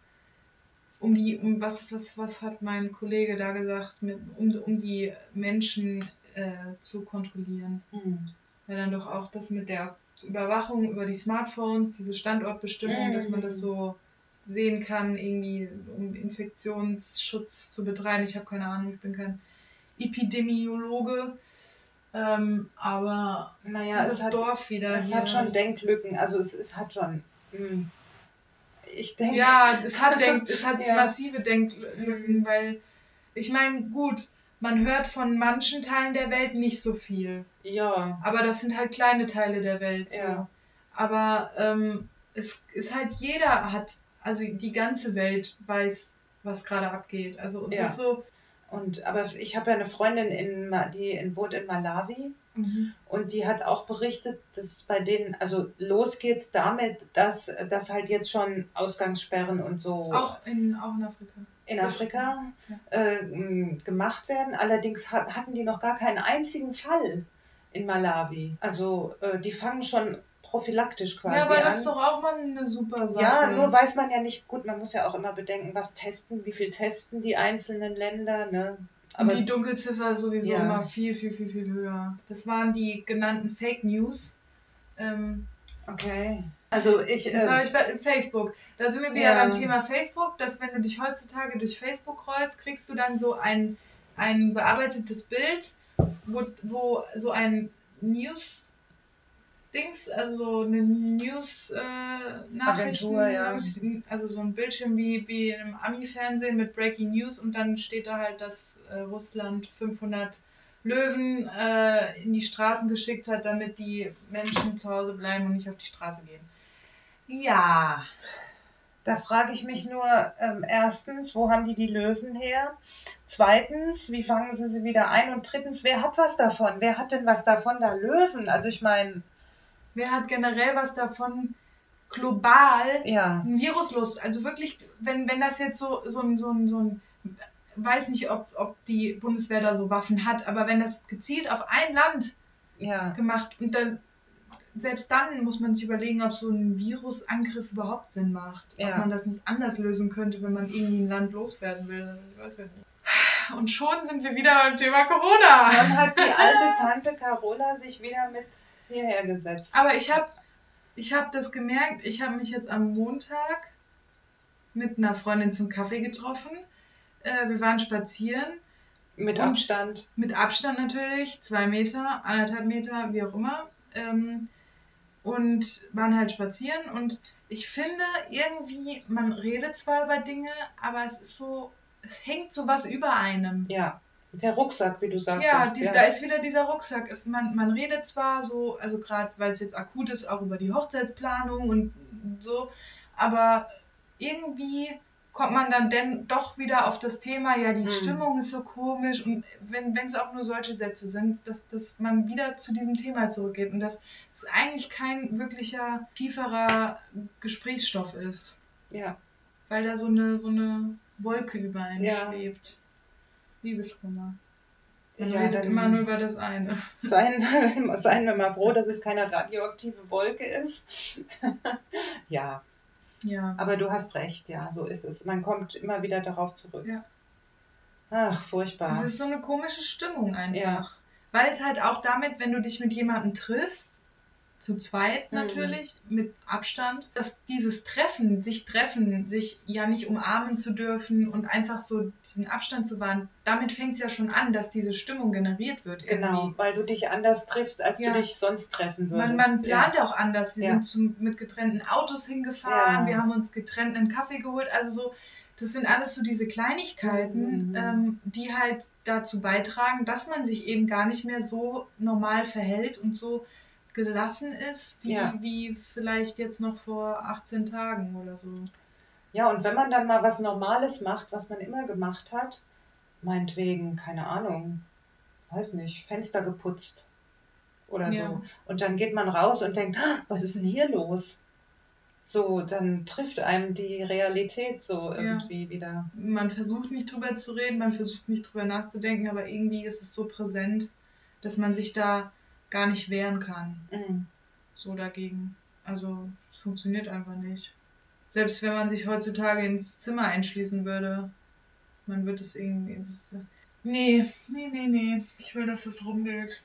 um die, um was, was, was hat mein Kollege da gesagt, mit, um, um die Menschen äh, zu kontrollieren. hm. Weil dann doch auch das mit der Überwachung über die Smartphones, diese Standortbestimmung, Mhm. dass man das so sehen kann, irgendwie um Infektionsschutz zu betreiben. Ich habe keine Ahnung, ich bin kein Epidemiologe. Ähm, aber naja, das es hat, Dorf wieder. es hier. hat schon Denklücken. Also es, es hat schon. hm. Ich denke. Ja, es hat, Denk, es hat Ja. massive Denklücken, weil ich meine, gut, man hört von manchen Teilen der Welt nicht so viel. Ja, Aber das sind halt kleine Teile der Welt. So. Ja. Aber ähm, es ist halt jeder hat, also die ganze Welt weiß, was gerade abgeht. Also es Ja. ist so, und aber ich habe ja eine Freundin, in, die in, wohnt in Malawi Mhm. Und die hat auch berichtet, dass bei denen, also losgeht damit, dass, dass halt jetzt schon Ausgangssperren und so. Auch in, auch in Afrika. In Afrika äh, gemacht werden. Allerdings hat, hatten die noch gar keinen einzigen Fall in Malawi. Also äh, die fangen schon prophylaktisch quasi Ja, aber das ist doch auch mal eine super Sache. Ja, nur weiß man ja nicht, gut, man muss ja auch immer bedenken, was testen, wie viel testen die einzelnen Länder, ne? Aber die Dunkelziffer ist sowieso ja. immer viel, viel, viel, viel höher. Das waren die genannten Fake News. Ähm, okay. Also ich. Das habe ähm, ich Facebook. Da sind wir wieder ja. beim Thema Facebook, dass wenn du dich heutzutage durch Facebook rollst, kriegst du dann so ein, ein bearbeitetes Bild, wo, wo so ein News Dings, also eine News-Nachrichten, äh, ja. also so ein Bildschirm wie, wie im Ami-Fernsehen mit Breaking News und dann steht da halt, dass äh, Russland 500 Löwen äh, in die Straßen geschickt hat, damit die Menschen zu Hause bleiben und nicht auf die Straße gehen. Ja. Da frage ich mich nur, ähm, erstens, wo haben die die Löwen her? Zweitens, wie fangen sie sie wieder ein? Und drittens, wer hat was davon? Wer hat denn was davon, da Löwen? Also ich meine, wer hat generell was davon, global ja. ein Virus los? Also wirklich, wenn, wenn das jetzt so, so, ein, so, ein, so ein, weiß nicht, ob, ob die Bundeswehr da so Waffen hat, aber wenn das gezielt auf ein Land ja. gemacht und dann selbst dann muss man sich überlegen, ob so ein Virusangriff überhaupt Sinn macht. Ja. Ob man das nicht anders lösen könnte, wenn man irgendwie ein Land loswerden will. Ich weiß ja nicht. Und schon sind wir wieder beim Thema Corona. Dann hat die alte Tante Carola sich wieder mit hierher gesetzt. Aber ich habe ich hab das gemerkt, ich habe mich jetzt am Montag mit einer Freundin zum Kaffee getroffen. Äh, wir waren spazieren. Mit Abstand. Mit Abstand natürlich, zwei Meter, anderthalb Meter, wie auch immer. Ähm, und waren halt spazieren und ich finde irgendwie, man redet zwar über Dinge, aber es ist so, es hängt so was über einem. Ja. Der Rucksack, wie du sagst. Ja, die, ja, da ist wieder dieser Rucksack. Es, man, man redet zwar so, also gerade weil es jetzt akut ist, auch über die Hochzeitsplanung und so, aber irgendwie kommt man dann denn doch wieder auf das Thema, ja, die hm. Stimmung ist so komisch und wenn es auch nur solche Sätze sind, dass, dass man wieder zu diesem Thema zurückgeht und dass es eigentlich kein wirklicher tieferer Gesprächsstoff ist. Ja. Weil da so eine, so eine Wolke über einen ja. schwebt. Liebeskummer. Man ja, redet immer nur über das eine. Seien, seien wir mal froh, dass es keine radioaktive Wolke ist. ja. Ja. Aber du hast recht, ja, so ist es. Man kommt immer wieder darauf zurück. Ja. Ach, furchtbar. Es ist so eine komische Stimmung einfach. Ja. Weil es halt auch damit, wenn du dich mit jemandem triffst, zu zweit mhm. natürlich, mhm. mit Abstand, dass dieses Treffen, sich treffen, sich ja nicht umarmen zu dürfen und einfach so diesen Abstand zu wahren, damit fängt es ja schon an, dass diese Stimmung generiert wird. Irgendwie. Genau, weil du dich anders triffst, als ja. du dich sonst treffen würdest. Man, man plant ja. auch anders. Wir ja. sind zum, mit getrennten Autos hingefahren, wir haben uns getrennt einen Kaffee geholt, also so. Das sind alles so diese Kleinigkeiten, mhm. ähm, die halt dazu beitragen, dass man sich eben gar nicht mehr so normal verhält und so gelassen ist, wie, ja. wie vielleicht jetzt noch vor 18 Tagen oder so. Ja, und wenn man dann mal was Normales macht, was man immer gemacht hat, meinetwegen, keine Ahnung, weiß nicht, Fenster geputzt oder ja. so. Und dann geht man raus und denkt, ah, was ist denn hier los? So, dann trifft einem die Realität so irgendwie ja. wieder. Man versucht nicht drüber zu reden, man versucht nicht drüber nachzudenken, aber irgendwie ist es so präsent, dass man sich da gar nicht wehren kann. Mhm. So dagegen. Also es funktioniert einfach nicht. Selbst wenn man sich heutzutage ins Zimmer einschließen würde, man wird es irgendwie. Es nee, nee, nee, nee. Ich will, dass es rumgeht.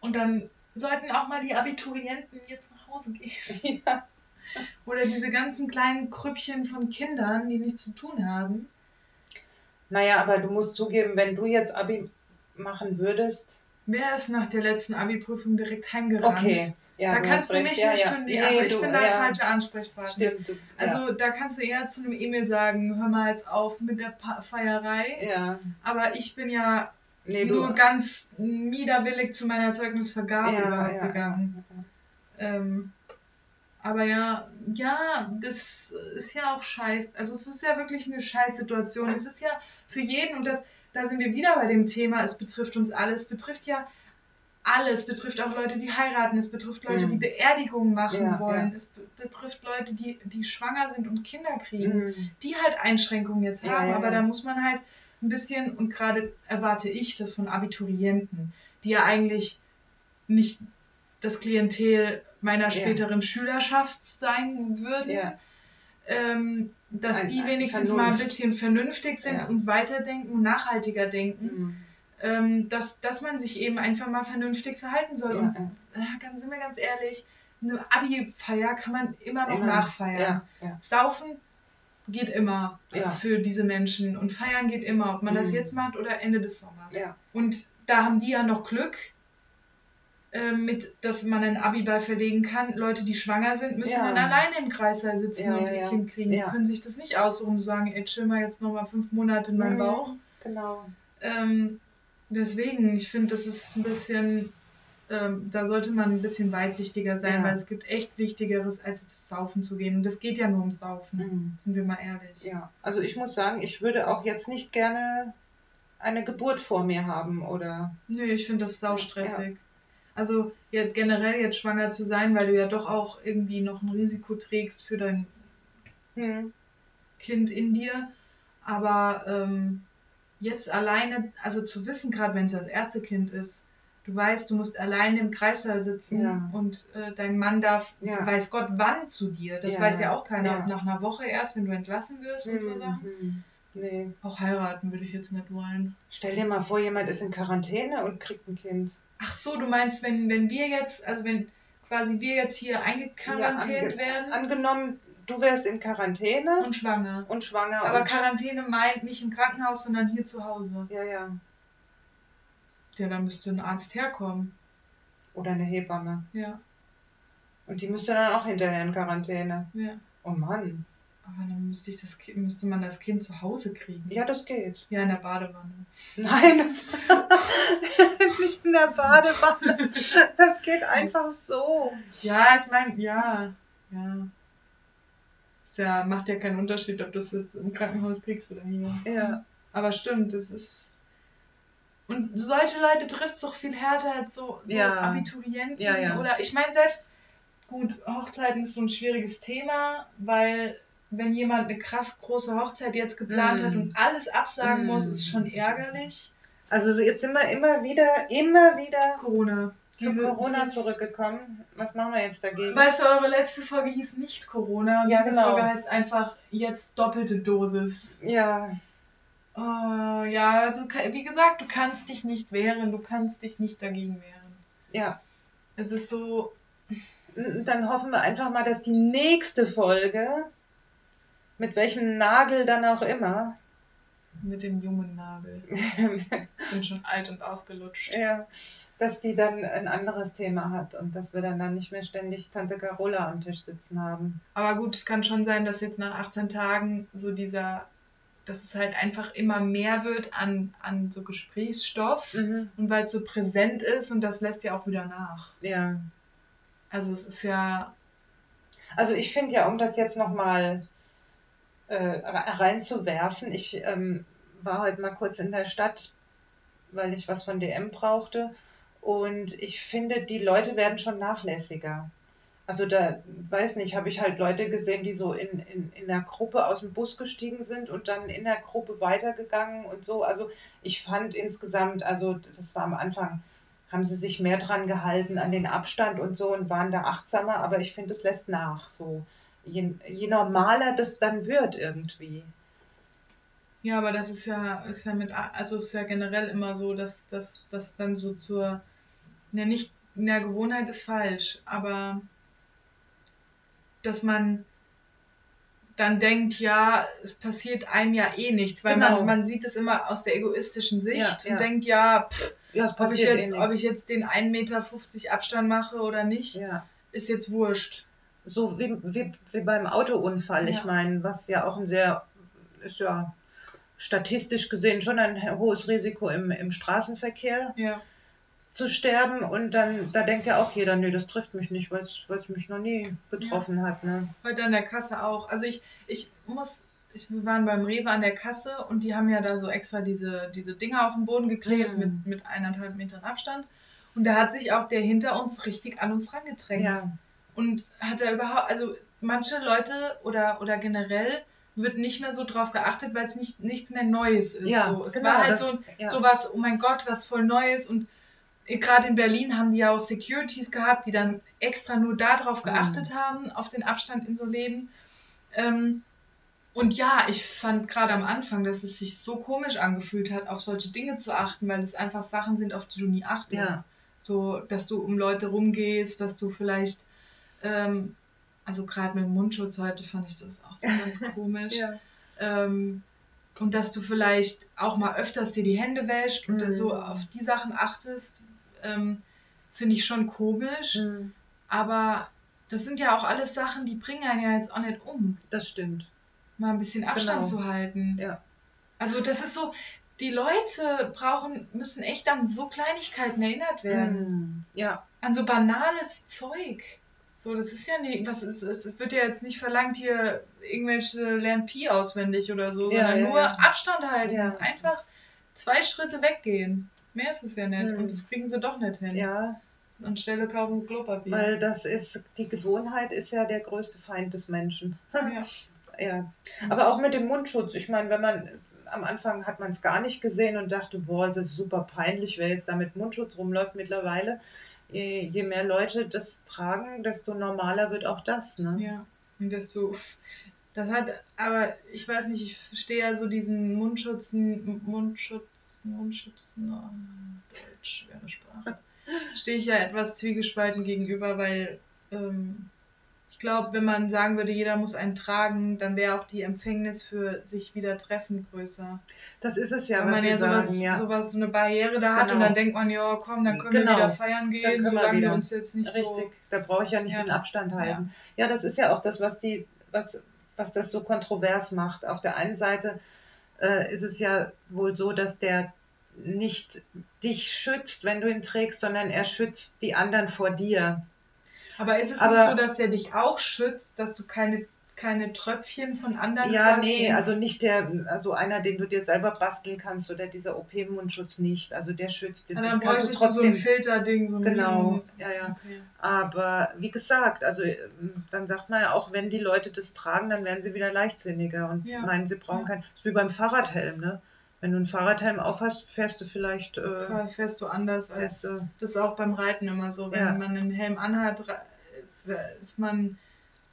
Und dann sollten auch mal die Abiturienten jetzt nach Hause gehen. Ja. Oder diese ganzen kleinen Krüppchen von Kindern, die nichts zu tun haben. Naja, aber du musst zugeben, wenn du jetzt Abi machen würdest, Wer ist nach der letzten Abi-Prüfung direkt heimgerannt? Okay. Ja, da kannst du mich ja, nicht ja. finden. Nee, also ich du, bin da der falsche Ansprechpartner. Stimmt, du, also da kannst du eher zu einem Emil sagen, hör mal jetzt auf mit der pa Feierei. Ja. Aber ich bin ja nee, nur ganz widerwillig zu meiner Zeugnisvergabe überhaupt gegangen. Ähm, aber ja, ja, das ist ja auch scheiße. Also es ist ja wirklich eine Scheißsituation. Es ist ja für jeden und das da sind wir wieder bei dem Thema, es betrifft uns alle. Es betrifft ja alles, betrifft auch Leute, die heiraten, es betrifft Leute, Mhm. die Beerdigungen machen Ja, wollen, ja. es be betrifft Leute, die, die schwanger sind und Kinder kriegen, Mhm. die halt Einschränkungen jetzt haben, ja, aber da muss man halt ein bisschen, und gerade erwarte ich das von Abiturienten, die ja eigentlich nicht das Klientel meiner späteren Schülerschaft sein würden, Ja. Ähm, dass Ein- die wenigstens mal ein Vernunft. bisschen vernünftig sind Ja. und weiterdenken und nachhaltiger denken, Mhm. ähm, dass, dass man sich eben einfach mal vernünftig verhalten soll. Und Ja, äh, ganz, sind wir ganz ehrlich, eine Abi-Feier kann man immer noch Immer. nachfeiern. ja. Saufen geht immer äh, für diese Menschen und feiern geht immer, ob man das Mhm. jetzt macht oder Ende des Sommers. Und da haben die ja noch Glück, äh, mit, dass man ein Abi-Ball verlegen kann. Leute, die schwanger sind, müssen Ja. dann alleine im Kreißsaal sitzen Ja, und ja, ihr ja. Kind kriegen. Ja. Die können sich das nicht aussuchen und sagen, ey, chill mal jetzt nochmal fünf Monate in meinem Mhm. Bauch. Genau. Ähm, deswegen, ich finde, das ist ein bisschen, ähm, da sollte man ein bisschen weitsichtiger sein, Ja. weil es gibt echt Wichtigeres, als jetzt saufen zu gehen. Und das geht ja nur ums Saufen, Mhm. sind wir mal ehrlich. Ja, also ich muss sagen, ich würde auch jetzt nicht gerne eine Geburt vor mir haben oder Nö, ich finde das saustressig. Also ja, generell jetzt schwanger zu sein, weil du ja doch auch irgendwie noch ein Risiko trägst für dein hm. Kind in dir. Aber ähm, jetzt alleine, also zu wissen, gerade wenn es das erste Kind ist, du weißt, du musst alleine im Kreißsaal sitzen Ja. und äh, dein Mann darf, Ja. weiß Gott wann zu dir. Das Ja, weiß ja auch keiner. Ob nach einer Woche erst, wenn du entlassen wirst und so Sachen. Mhm. Nee. Auch heiraten würde ich jetzt nicht wollen. Stell dir mal vor, jemand ist in Quarantäne und kriegt ein Kind. Ach so, du meinst, wenn, wenn wir jetzt, also wenn quasi wir jetzt hier eingequarantänt ange- werden Angenommen, du wärst in Quarantäne und schwanger. und schwanger. Aber und, Quarantäne meint nicht im Krankenhaus, sondern hier zu Hause. ja, ja. Ja, da müsste ein Arzt herkommen. Oder eine Hebamme. Ja, Und die müsste dann auch hinterher in Quarantäne. ja. Oh Mann. Aber dann müsste, ich das, müsste man das Kind zu Hause kriegen. Ja, das geht. Ja, in der Badewanne. Nein, das nicht in der Badewanne. Das geht einfach so. Ja, ich meine, ja, ja. Ist ja. Macht ja keinen Unterschied, ob du es jetzt im Krankenhaus kriegst oder hier. Ja. Aber stimmt, das ist. Und solche Leute trifft es doch viel härter als so, so Ja. Abiturienten. Ja, ja. Oder ich meine selbst, gut, Hochzeiten ist so ein schwieriges Thema, weil wenn jemand eine krass große Hochzeit jetzt geplant Mm. hat und alles absagen Mm. muss, ist schon ärgerlich. Also so jetzt sind wir immer wieder, immer wieder Corona. zu Diese- Corona zurückgekommen. Was machen wir jetzt dagegen? Weißt du, eure letzte Folge hieß nicht Corona und Ja, diese genau. Folge heißt einfach jetzt doppelte Dosis. Ja, Oh, ja, also wie gesagt, du kannst dich nicht wehren, du kannst dich nicht dagegen wehren. ja. Es ist so, Dann hoffen wir einfach mal, dass die nächste Folge, mit welchem Nagel dann auch immer, mit dem jungen Nagel. Bin schon alt und ausgelutscht. ja, dass die dann ein anderes Thema hat und dass wir dann, dann nicht mehr ständig Tante Carola am Tisch sitzen haben. Aber gut, es kann schon sein, dass jetzt nach 18 Tagen so dieser, dass es halt einfach immer mehr wird an, an so Gesprächsstoff Mhm. und weil es so präsent ist und das lässt ja auch wieder nach. Ja. Also es ist ja, Also ich finde ja, um das jetzt nochmal äh, re- reinzuwerfen, ich ähm, war heute mal kurz in der Stadt, weil ich was von DM brauchte und ich finde, die Leute werden schon nachlässiger. Also da, weiß nicht, habe ich halt Leute gesehen, die so in, in, in der Gruppe aus dem Bus gestiegen sind und dann in der Gruppe weitergegangen und so. Also ich fand insgesamt, also das war am Anfang, haben sie sich mehr dran gehalten an den Abstand und so und waren da achtsamer, aber ich finde, es lässt nach. So, je, je normaler das dann wird irgendwie. ja, aber das ist ja, ist ja mit, also ist ja generell immer so, dass dass das dann so zur, ne, nicht, der Gewohnheit ist falsch, aber dass man dann denkt, ja, es passiert einem ja eh nichts, weil Genau. man, man sieht es immer aus der egoistischen Sicht Ja, und ja. denkt, ja, pff, Ja, ob, ich jetzt, eh ob ich jetzt den 1,50 Meter Abstand mache oder nicht, ja. ist jetzt wurscht. So wie, wie, wie beim Autounfall. Ich Ja. meine, was ja auch ein sehr, ist ja statistisch gesehen schon ein hohes Risiko im, im Straßenverkehr Ja. zu sterben. Und dann, da denkt ja auch jeder, nö, das trifft mich nicht, weil es mich noch nie betroffen hat. Ne? Heute an der Kasse auch. Also ich, ich muss, ich, wir waren beim Rewe an der Kasse und die haben ja da so extra diese, diese Dinger auf den Boden geklebt Mhm. mit, mit eineinhalb Metern Abstand. Und da hat sich auch der hinter uns richtig an uns rangedrängt. Ja. Und hat er überhaupt, also manche Leute oder, oder generell wird nicht mehr so drauf geachtet, weil es nicht, nichts mehr Neues ist. Ja, so. Es genau, war halt das- so, ja. so was, oh mein Gott, was voll Neues. Und gerade in Berlin haben die ja auch Securities gehabt, die dann extra nur darauf Mhm. geachtet haben, auf den Abstand in so Läden. Ähm, und ja, ich fand gerade am Anfang, dass es sich so komisch angefühlt hat, auf solche Dinge zu achten, weil es einfach Sachen sind, auf die du nie achtest. Ja. So, dass du um Leute rumgehst, dass du vielleicht, ähm, also gerade mit dem Mundschutz heute fand ich das auch so ganz komisch. Ja. Ähm, und dass du vielleicht auch mal öfters dir die Hände wäscht und Mhm. so auf die Sachen achtest, ähm, finde ich schon komisch. Mhm. Aber das sind ja auch alles Sachen, die bringen einen ja jetzt auch nicht um, Das stimmt. mal ein bisschen Abstand Genau. zu halten. Ja. Also das ist so, die Leute brauchen, müssen echt an so Kleinigkeiten erinnert werden. Mhm. Ja. An so banales Zeug. So, das ist ja nicht, was ist, es wird ja jetzt nicht verlangt, hier irgendwelche Lernen Pi auswendig oder so, Ja, sondern ja, nur ja. Abstand halten. Ja. Einfach zwei Schritte weggehen. Mehr ist es ja nicht. Mhm. Und das kriegen sie doch nicht hin. Ja, Anstelle kaufen Klopapier. weil das ist, die Gewohnheit ist ja der größte Feind des Menschen. ja. Ja, aber auch mit dem Mundschutz. Ich meine, wenn man am Anfang hat man es gar nicht gesehen und dachte, boah, es ist super peinlich, wer jetzt da mit Mundschutz rumläuft. Mittlerweile, je, mehr Leute das tragen, desto normaler wird auch das. Ne? Ja, und desto. Das hat, aber ich weiß nicht, ich verstehe ja so diesen Mundschutzen, Mundschutz, Mundschutzen, oh, Deutsch, schwere Sprache. Stehe ich ja etwas zwiegespalten gegenüber, weil ähm, glaube, wenn man sagen würde, jeder muss einen tragen, dann wäre auch die Empfängnis für sich wieder treffen größer. Das ist es ja, was man ja sowas, sagen. Ja. sowas, so eine Barriere da hat Genau. und dann denkt man, ja, komm, dann können Genau. wir wieder feiern gehen, können wir solange wieder. wir uns jetzt nicht Richtig, so. da brauche ich ja nicht Ja. den Abstand halten. Ja. das ist ja auch das, was die, was, was das so kontrovers macht. Auf der einen Seite äh, ist es ja wohl so, dass der nicht dich schützt, wenn du ihn trägst, sondern er schützt die anderen vor dir. Aber ist es Aber- nicht so, dass der dich auch schützt, dass du keine, keine Tröpfchen von anderen Ja, nee, ins- also nicht der, also einer, den du dir selber basteln kannst oder dieser OP-Mundschutz nicht. Also der schützt dich. Und Das dann kannst du du so ein trotzdem. Filterding, so ein Genau, ja, ja. Okay. Aber wie gesagt, also ähm, dann sagt man ja auch, wenn die Leute das tragen, dann werden sie wieder leichtsinniger und Ja. meinen, sie brauchen Ja. keinen. Das ist wie beim Fahrradhelm, ne? Wenn du einen Fahrradhelm aufhast, fährst du vielleicht. Äh, fährst du anders als... fährst, äh, Das ist auch beim Reiten immer so. Wenn Ja. man einen Helm anhat, ist man,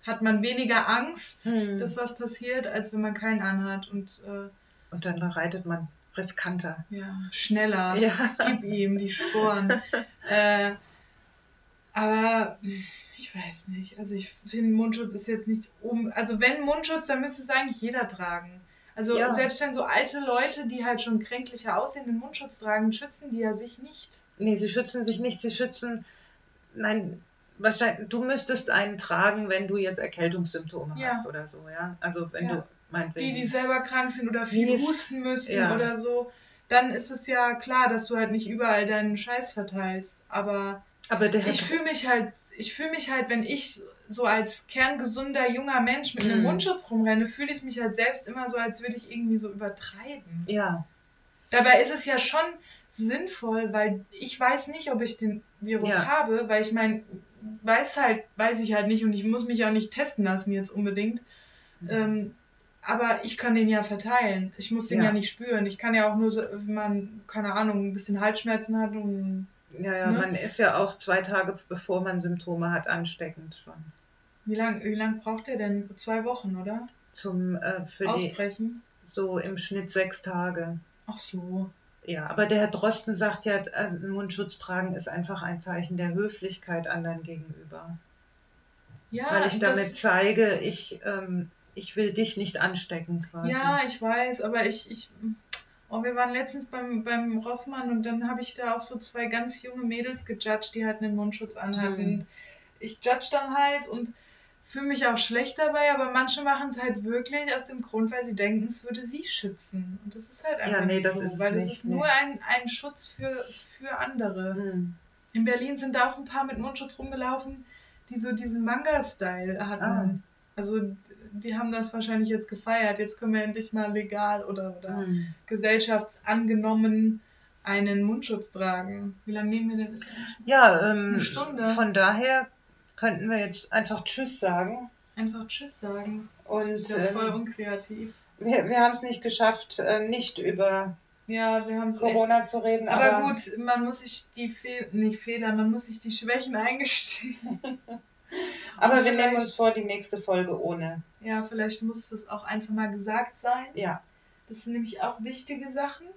hat man weniger Angst, Hm. dass was passiert, als wenn man keinen anhat. Und äh, und dann reitet man riskanter. ja, schneller. Ja. Gib ihm die Sporen. äh, aber ich weiß nicht. Also ich finde, Mundschutz ist jetzt nicht um. Also wenn Mundschutz, dann müsste es eigentlich jeder tragen. Also Ja. selbst wenn so alte Leute, die halt schon kränklicher aussehen, den Mundschutz tragen, schützen die ja sich nicht. Nee, sie schützen sich nicht, sie schützen. Nein, wahrscheinlich, du müsstest einen tragen, wenn du jetzt Erkältungssymptome Ja. hast oder so, ja. Also wenn Ja. du meinetwegen. Die, die selber krank sind oder viel es- husten müssen ja. oder so, dann ist es ja klar, dass du halt nicht überall deinen Scheiß verteilst. Aber aber ich fühle mich halt, ich fühle mich halt, wenn ich so als kerngesunder junger Mensch mit einem Mhm. Mundschutz rumrenne, fühle ich mich halt selbst immer so, als würde ich irgendwie so übertreiben. ja, Dabei ist es ja schon sinnvoll, weil ich weiß nicht, ob ich den Virus Ja. habe, weil ich meine, weiß halt, weiß ich halt nicht und ich muss mich auch nicht testen lassen jetzt unbedingt. Mhm. Ähm, aber ich kann den ja verteilen. Ich muss den ja, Ja. nicht spüren. Ich kann ja auch nur, so, wenn man, keine Ahnung, ein bisschen Halsschmerzen hat und ja, ja, Ne? man ist ja auch zwei Tage bevor man Symptome hat ansteckend schon. wie lang, wie lang braucht der denn? Zwei Wochen, oder? Zum äh, für die Ausbrechen? so im Schnitt sechs Tage. Ach so. Ja, aber der Herr Drosten sagt ja, also einen Mundschutz tragen ist einfach ein Zeichen der Höflichkeit anderen gegenüber. Ja, Weil ich damit zeige, ich, ähm, ich will dich nicht anstecken quasi. Ja, ich weiß, aber ich, ich, oh, wir waren letztens beim, beim Rossmann und dann habe ich da auch so zwei ganz junge Mädels gejudged, die halt einen Mundschutz anhatten. Hm. Ich judge dann halt und fühle mich auch schlecht dabei, aber manche machen es halt wirklich aus dem Grund, weil sie denken, es würde sie schützen. Und das ist halt einfach nee, nicht das so, ist es weil das nicht, ist nee. nur ein, ein Schutz für, für andere. Hm. In Berlin sind da auch ein paar mit Mundschutz rumgelaufen, die so diesen Manga-Style hatten. Ah. Also die haben das wahrscheinlich jetzt gefeiert. Jetzt können wir endlich mal legal oder, oder Hm. gesellschaftsangenommen einen Mundschutz tragen. Wie lange nehmen wir denn? Ja, ähm, Eine Stunde. von daher könnten wir jetzt einfach Tschüss sagen. Einfach Tschüss sagen. Und Das ist ja voll ähm, unkreativ. wir, wir haben es nicht geschafft, äh, nicht über Ja, wir haben Corona zu reden. Aber, Aber, gut, man muss sich die Fehl nicht Fehler, man muss sich die Schwächen eingestehen. aber wir nehmen uns vor, die nächste Folge ohne. Ja, vielleicht muss das auch einfach mal gesagt sein. Ja, Das sind nämlich auch wichtige Sachen.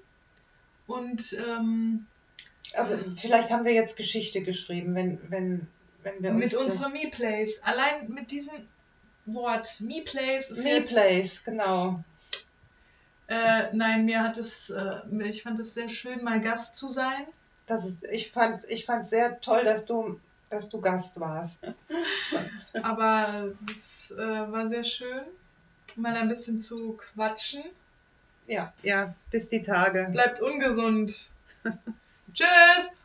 Und ähm, also vielleicht haben wir jetzt Geschichte geschrieben, wenn, wenn, wenn wir uns. mit unserem Me-Plays, allein mit diesem Wort Me-Plays ist Me jetzt, Place, genau. Äh, nein, mir hat es, äh, ich fand es sehr schön, mal Gast zu sein. Das ist, ich fand ich fand sehr toll, dass du, dass du Gast warst. Aber es äh, war sehr schön, mal ein bisschen zu quatschen. Ja, ja, bis die Tage. Bleibt ungesund. Tschüss!